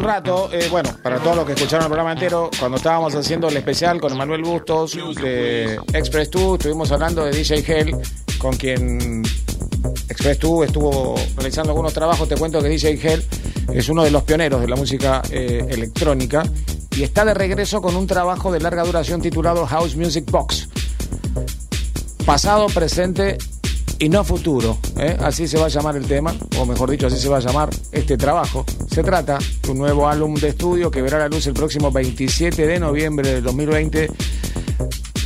Un rato, eh, bueno, para todos los que escucharon el programa entero, cuando estábamos haciendo el especial con Manuel Bustos de Express 2, estuvimos hablando de DJ Hell, con quien Express 2 estuvo realizando algunos trabajos. Te cuento que DJ Hell es uno de los pioneros de la música eh, electrónica y está de regreso con un trabajo de larga duración titulado House Music Box. Pasado, presente y no futuro. ¿eh? Así se va a llamar el tema, o mejor dicho, así se va a llamar este trabajo. Se trata de un nuevo álbum de estudio que verá la luz el próximo 27 de noviembre del 2020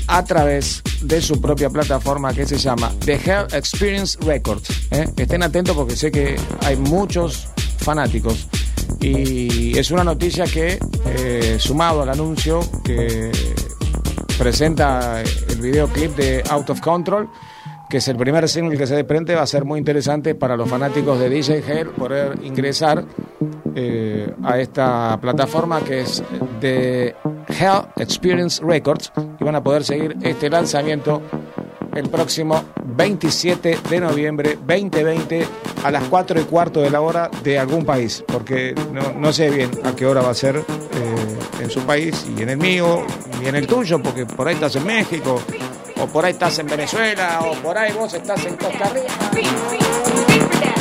a través de su propia plataforma que se llama The Hell Experience Records. ¿eh? Estén atentos porque sé que hay muchos fanáticos y es una noticia que, eh, sumado al anuncio que presenta el videoclip de Out of Control, que es el primer single que se desprende, va a ser muy interesante para los fanáticos de DJ Hell poder ingresar eh, a esta plataforma que es de Hell Experience Records y van a poder seguir este lanzamiento el próximo 27 de noviembre 2020 a las 4 y cuarto de la hora de algún país, porque no, no sé bien a qué hora va a ser eh, en su país y en el mío y en el tuyo, porque por ahí estás en México o por ahí estás en Venezuela o por ahí vos estás en Costa Rica.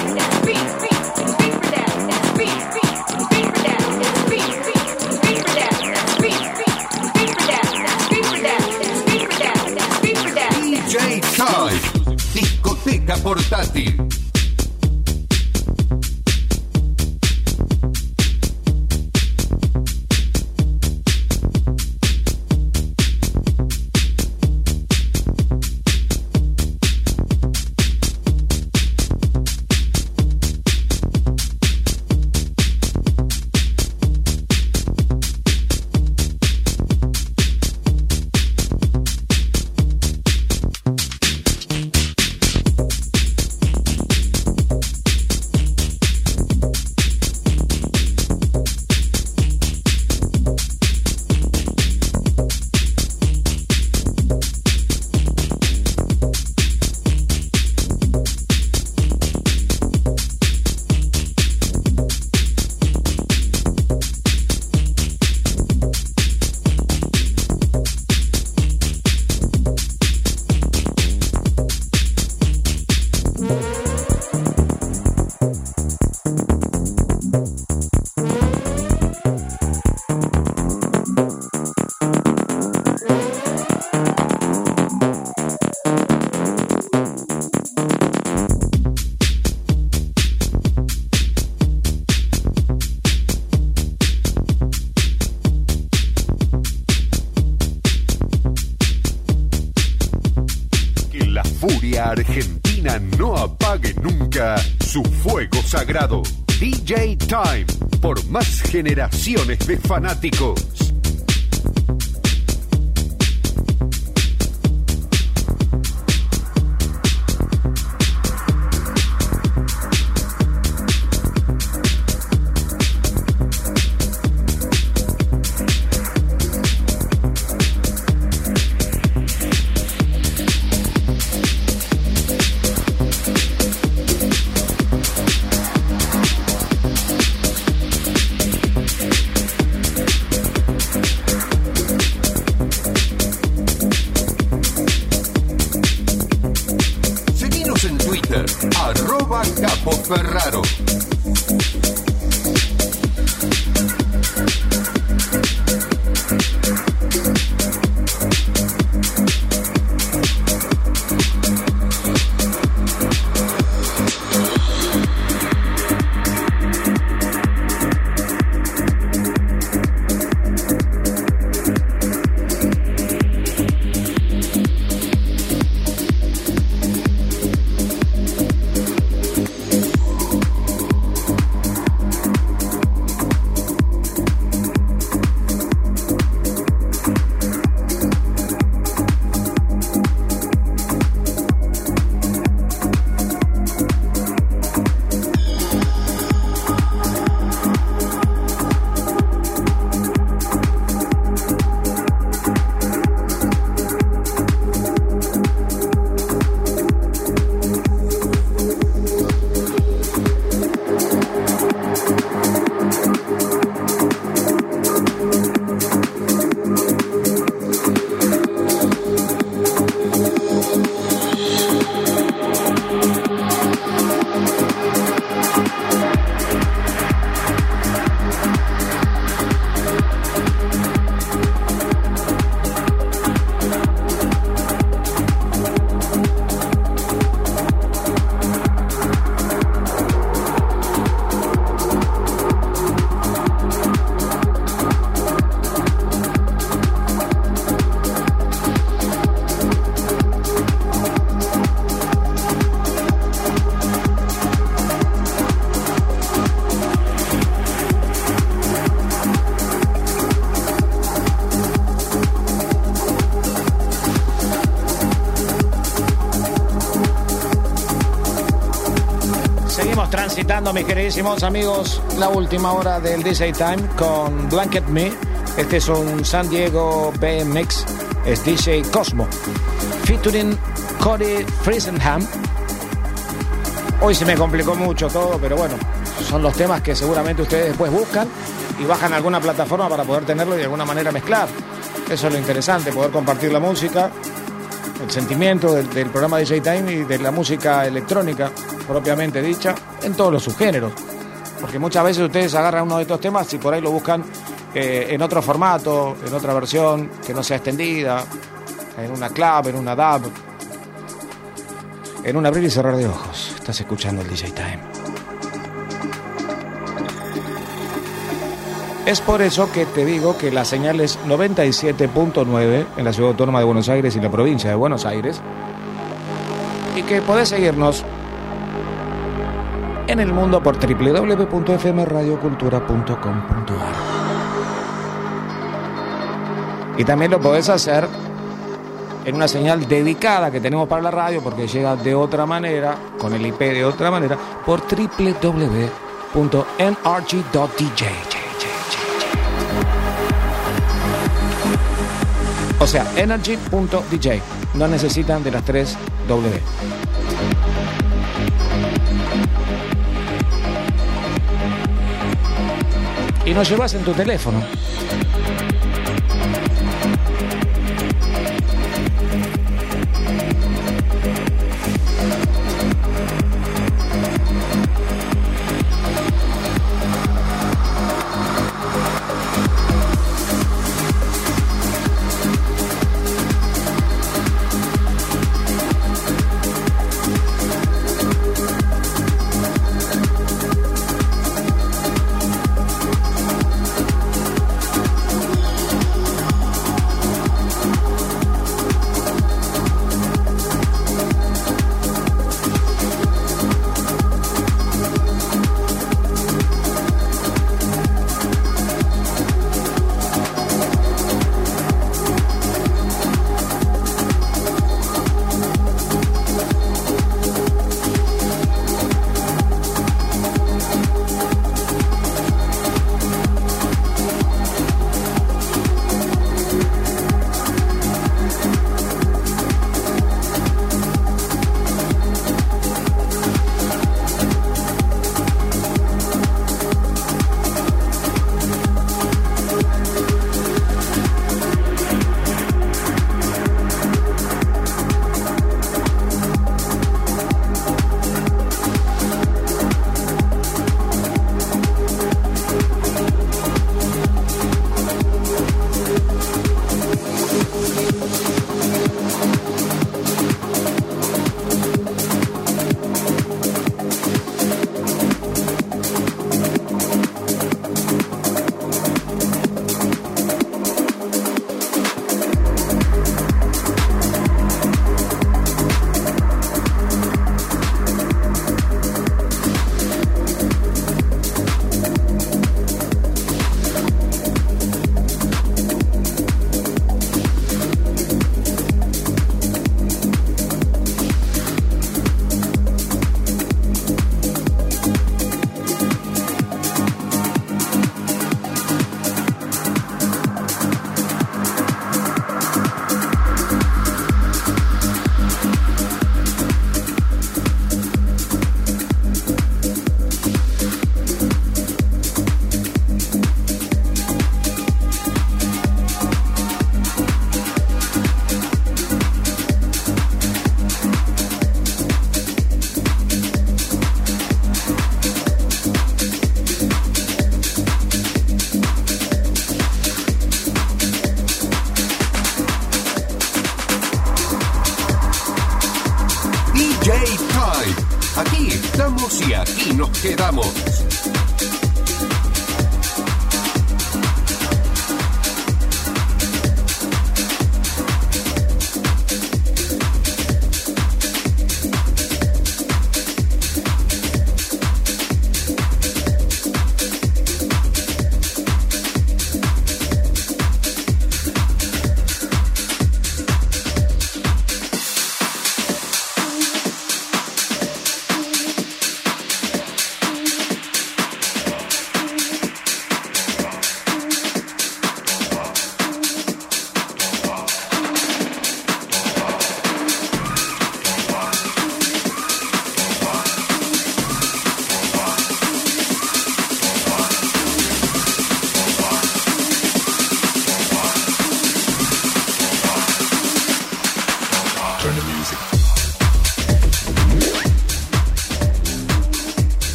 Generaciones mis queridísimos amigos, la última hora del DJ Time con Blanket Me. Este es un San Diego BMX, es DJ Cosmo, featuring Cody Friesenham. Hoy se me complicó mucho todo, pero bueno, son los temas que seguramente ustedes después buscan y bajan a alguna plataforma para poder tenerlo y de alguna manera mezclar. Eso es lo interesante, poder compartir la música, el sentimiento del, del programa DJ Time y de la música electrónica propiamente dicha en todos los subgéneros. Porque muchas veces ustedes agarran uno de estos temas y por ahí lo buscan eh, en otro formato, en otra versión que no sea extendida, en una clave, en una DAB, en un abrir y cerrar de ojos. Estás escuchando el DJ Time. Es por eso que te digo que la señal es 97.9 en la ciudad autónoma de Buenos Aires y la provincia de Buenos Aires. Y que podés seguirnos en el mundo por www.fmradiocultura.com.ar. Y también lo podés hacer en una señal dedicada que tenemos para la radio porque llega de otra manera, con el IP de otra manera, por www.nrg.dj. O sea, energy.dj. No necesitan de las tres W. Y nos llevas en tu teléfono.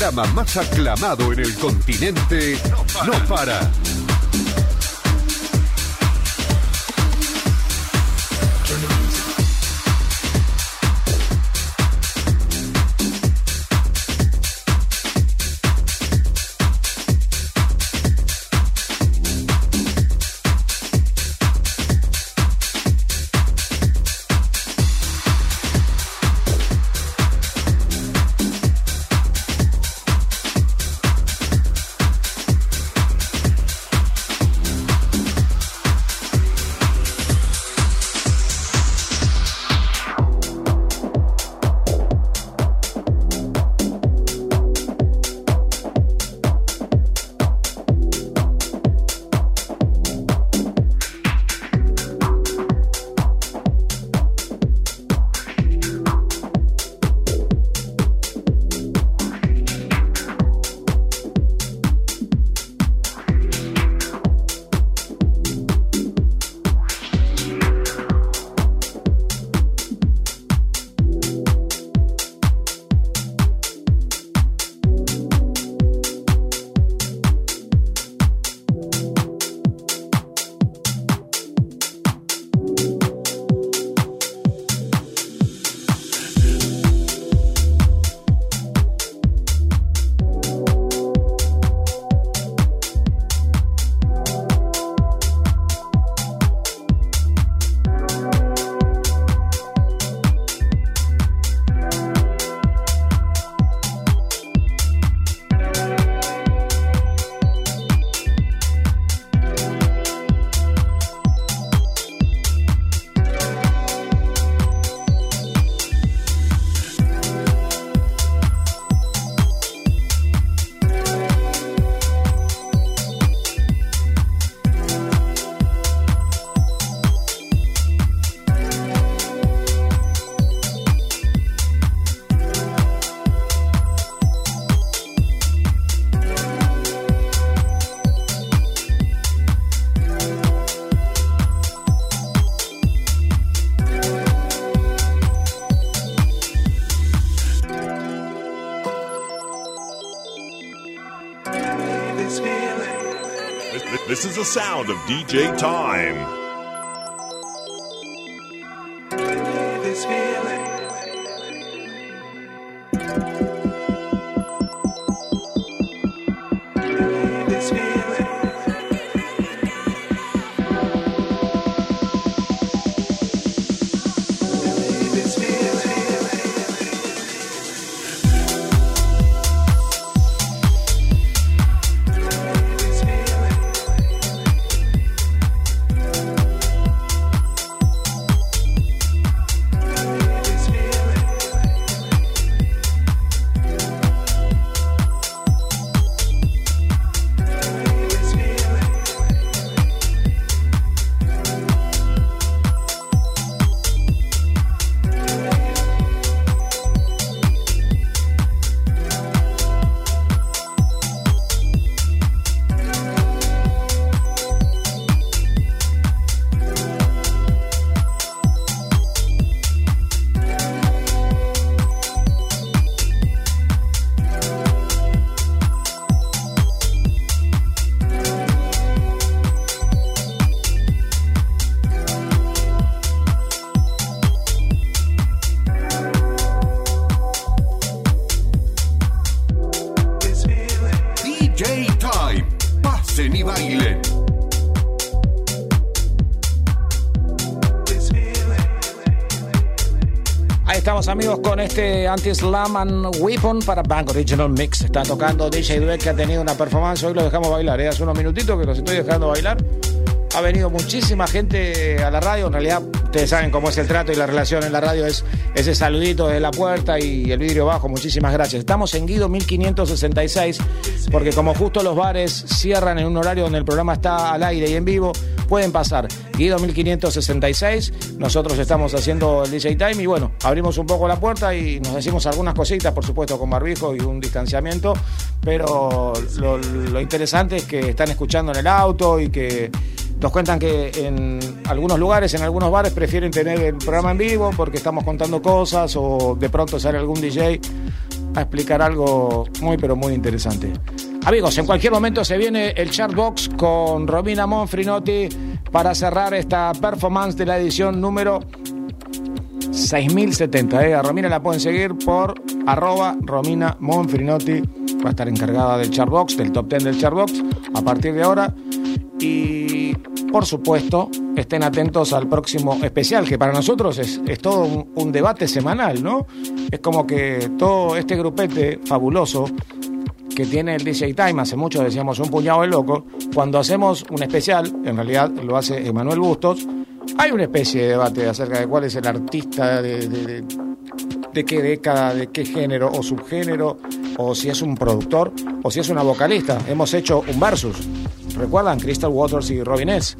Programa más aclamado en el continente, no para. Is the sound of DJ Time. Este Anti-Slam and Weapon para Bank Original Mix. Está tocando DJ Dweck que ha tenido una performance. Hoy lo dejamos bailar. ¿eh? Hace unos minutitos que los estoy dejando bailar. Ha venido muchísima gente a la radio. En realidad, ustedes saben cómo es el trato y la relación en la radio. Es ese saludito de la puerta y el vidrio bajo. Muchísimas gracias. Estamos en Guido 1566 porque como justo los bares cierran en un horario donde el programa está al aire y en vivo, pueden pasar. Guido 1566. Nosotros estamos haciendo el DJ Time y bueno, abrimos un poco la puerta y nos decimos algunas cositas, por supuesto, con barbijo y un distanciamiento. Pero lo, interesante es que están escuchando en el auto y que nos cuentan que en algunos lugares, en algunos bares, prefieren tener el programa en vivo porque estamos contando cosas o de pronto sale algún DJ a explicar algo muy, pero muy interesante. Amigos, en cualquier momento se viene el Chartbox con Romina Monfrinotti para cerrar esta performance de la edición número 6070. ¿eh? Romina la pueden seguir por arroba Romina Monfrinotti. Va a estar encargada del Chartbox, del top 10 del Chartbox a partir de ahora. Y por supuesto, estén atentos al próximo especial, que para nosotros es, es todo un, un debate semanal, ¿no? Es como que todo este grupete fabuloso que tiene el DJ Time, hace mucho decíamos un puñado de loco, cuando hacemos un especial, en realidad lo hace Emanuel Bustos, hay una especie de debate acerca de cuál es el artista de, qué década, de qué género o subgénero, o si es un productor, o si es una vocalista. Hemos hecho un versus. ¿Recuerdan? Crystal Waters y Robin S.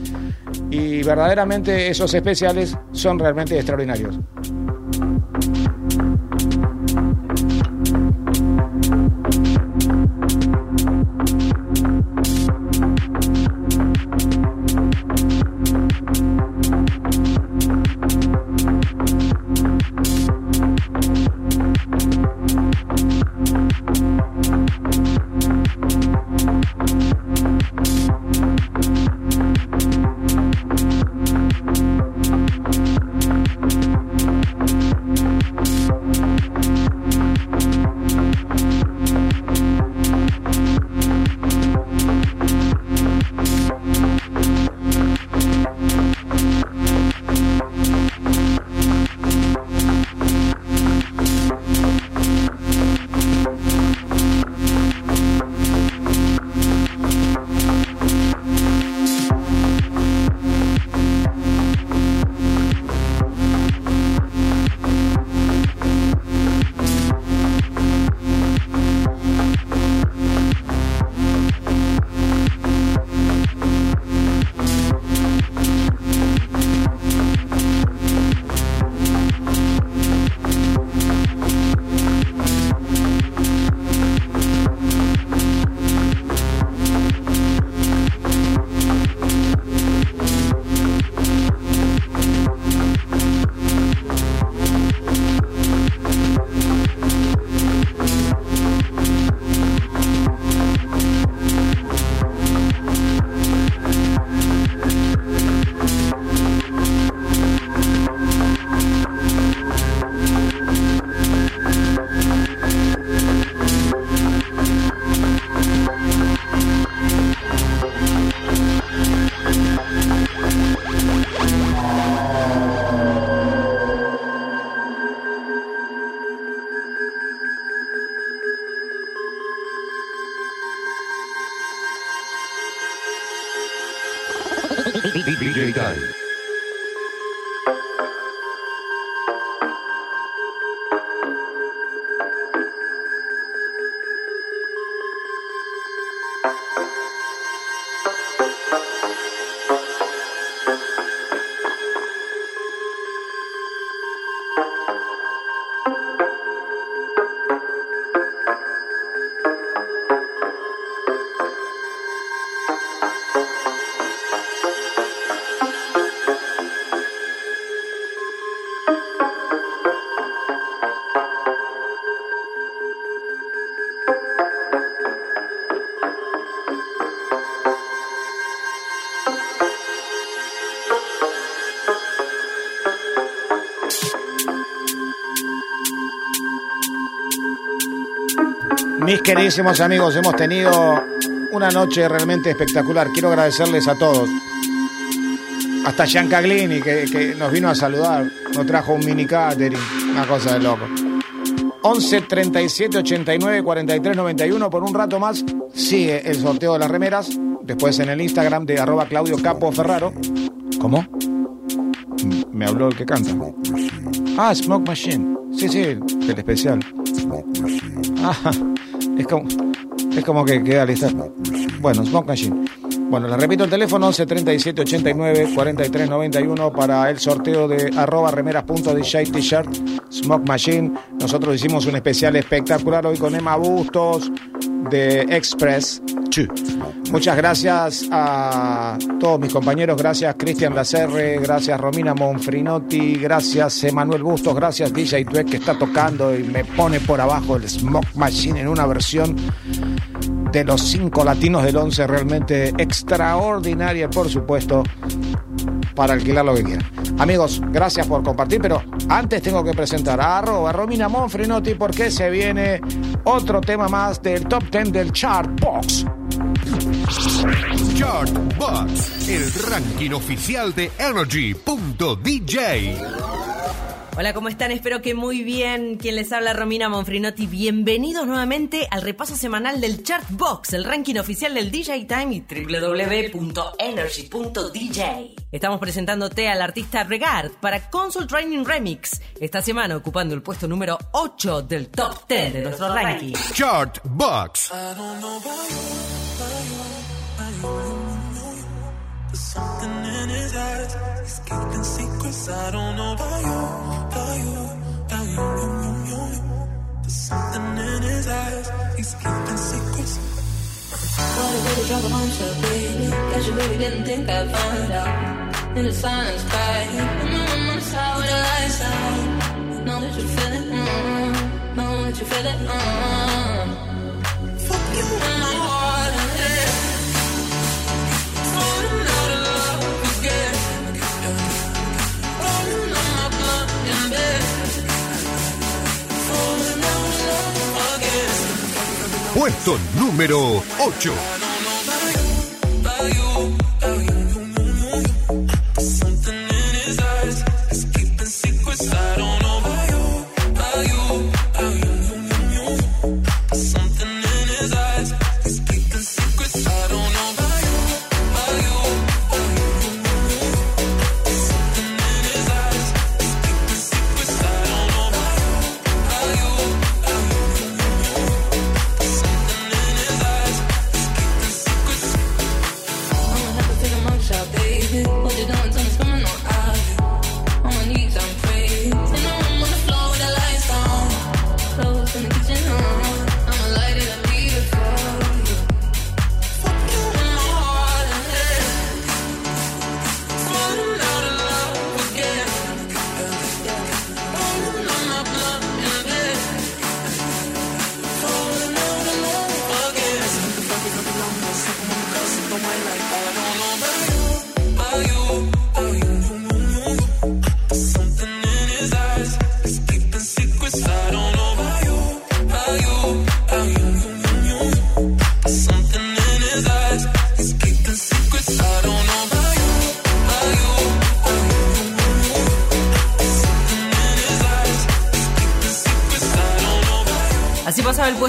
Y verdaderamente esos especiales son realmente extraordinarios. DJ Guy. Queridísimos amigos, hemos tenido una noche realmente espectacular. Quiero agradecerles a todos. Hasta Giancaglini, que, que nos vino a saludar, nos trajo un mini catering, una cosa de loco. 11 37 89 43 91. Por un rato más sigue el sorteo de las remeras. Después en el Instagram de arroba Claudio Capo Ferraro. ¿Cómo? Me habló el que canta. Ah, Smoke Machine. Sí, sí, el especial. Ah, es como, es como que queda lista. Bueno, Smoke Machine. Bueno, le repito el teléfono 11 37 89 43 91 para el sorteo de arroba remeras.dj t-shirt Smoke Machine. Nosotros hicimos un especial espectacular hoy con Emma Bustos de Express. Chu. Muchas gracias a todos mis compañeros, gracias Cristian Lacerre, gracias Romina Monfrinotti, gracias Emanuel Bustos, gracias DJ Tuek que está tocando y me pone por abajo el Smoke Machine en una versión de los cinco latinos del 11 realmente extraordinaria, por supuesto, para alquilar lo que quieran. Amigos, gracias por compartir, pero antes tengo que presentar a Romina Monfrinotti porque se viene otro tema más del top 10 del chart box. Chart Box, el ranking oficial de Energy.dj. Hola, ¿cómo están? Espero que muy bien. Quien les habla, Romina Monfrinotti. Bienvenidos nuevamente al repaso semanal del Chart Box, el ranking oficial del DJ Time y www.energy.dj. Estamos presentándote al artista Regard para Console Training Remix, esta semana ocupando el puesto número 8 del top 10 de nuestro ranking. Chart Box. There's something in his eyes. He's keeping secrets. I don't know about you, about you, about you, you, you, you. There's something in his eyes. He's keeping secrets. What a really trouble on to baby. Guess you really didn't think I'd find out. In the silence, cry. And on the side with the lights out. Know that you feel it, mm. Know that you feel it, mm. Fuck you in my heart Puesto número 8.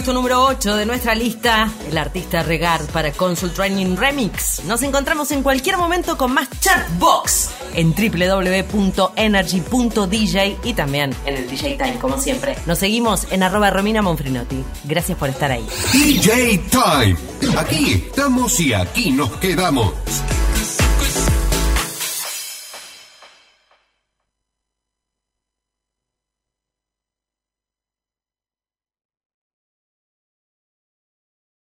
Número 8 de nuestra lista, el artista Regard para Consult Training Remix. Nos encontramos en cualquier momento con más Chartbox en www.energy.dj y también en el DJ Time, como siempre. Nos seguimos en arroba Romina Monfrinotti. Gracias por estar ahí. DJ Time. Aquí estamos y aquí nos quedamos.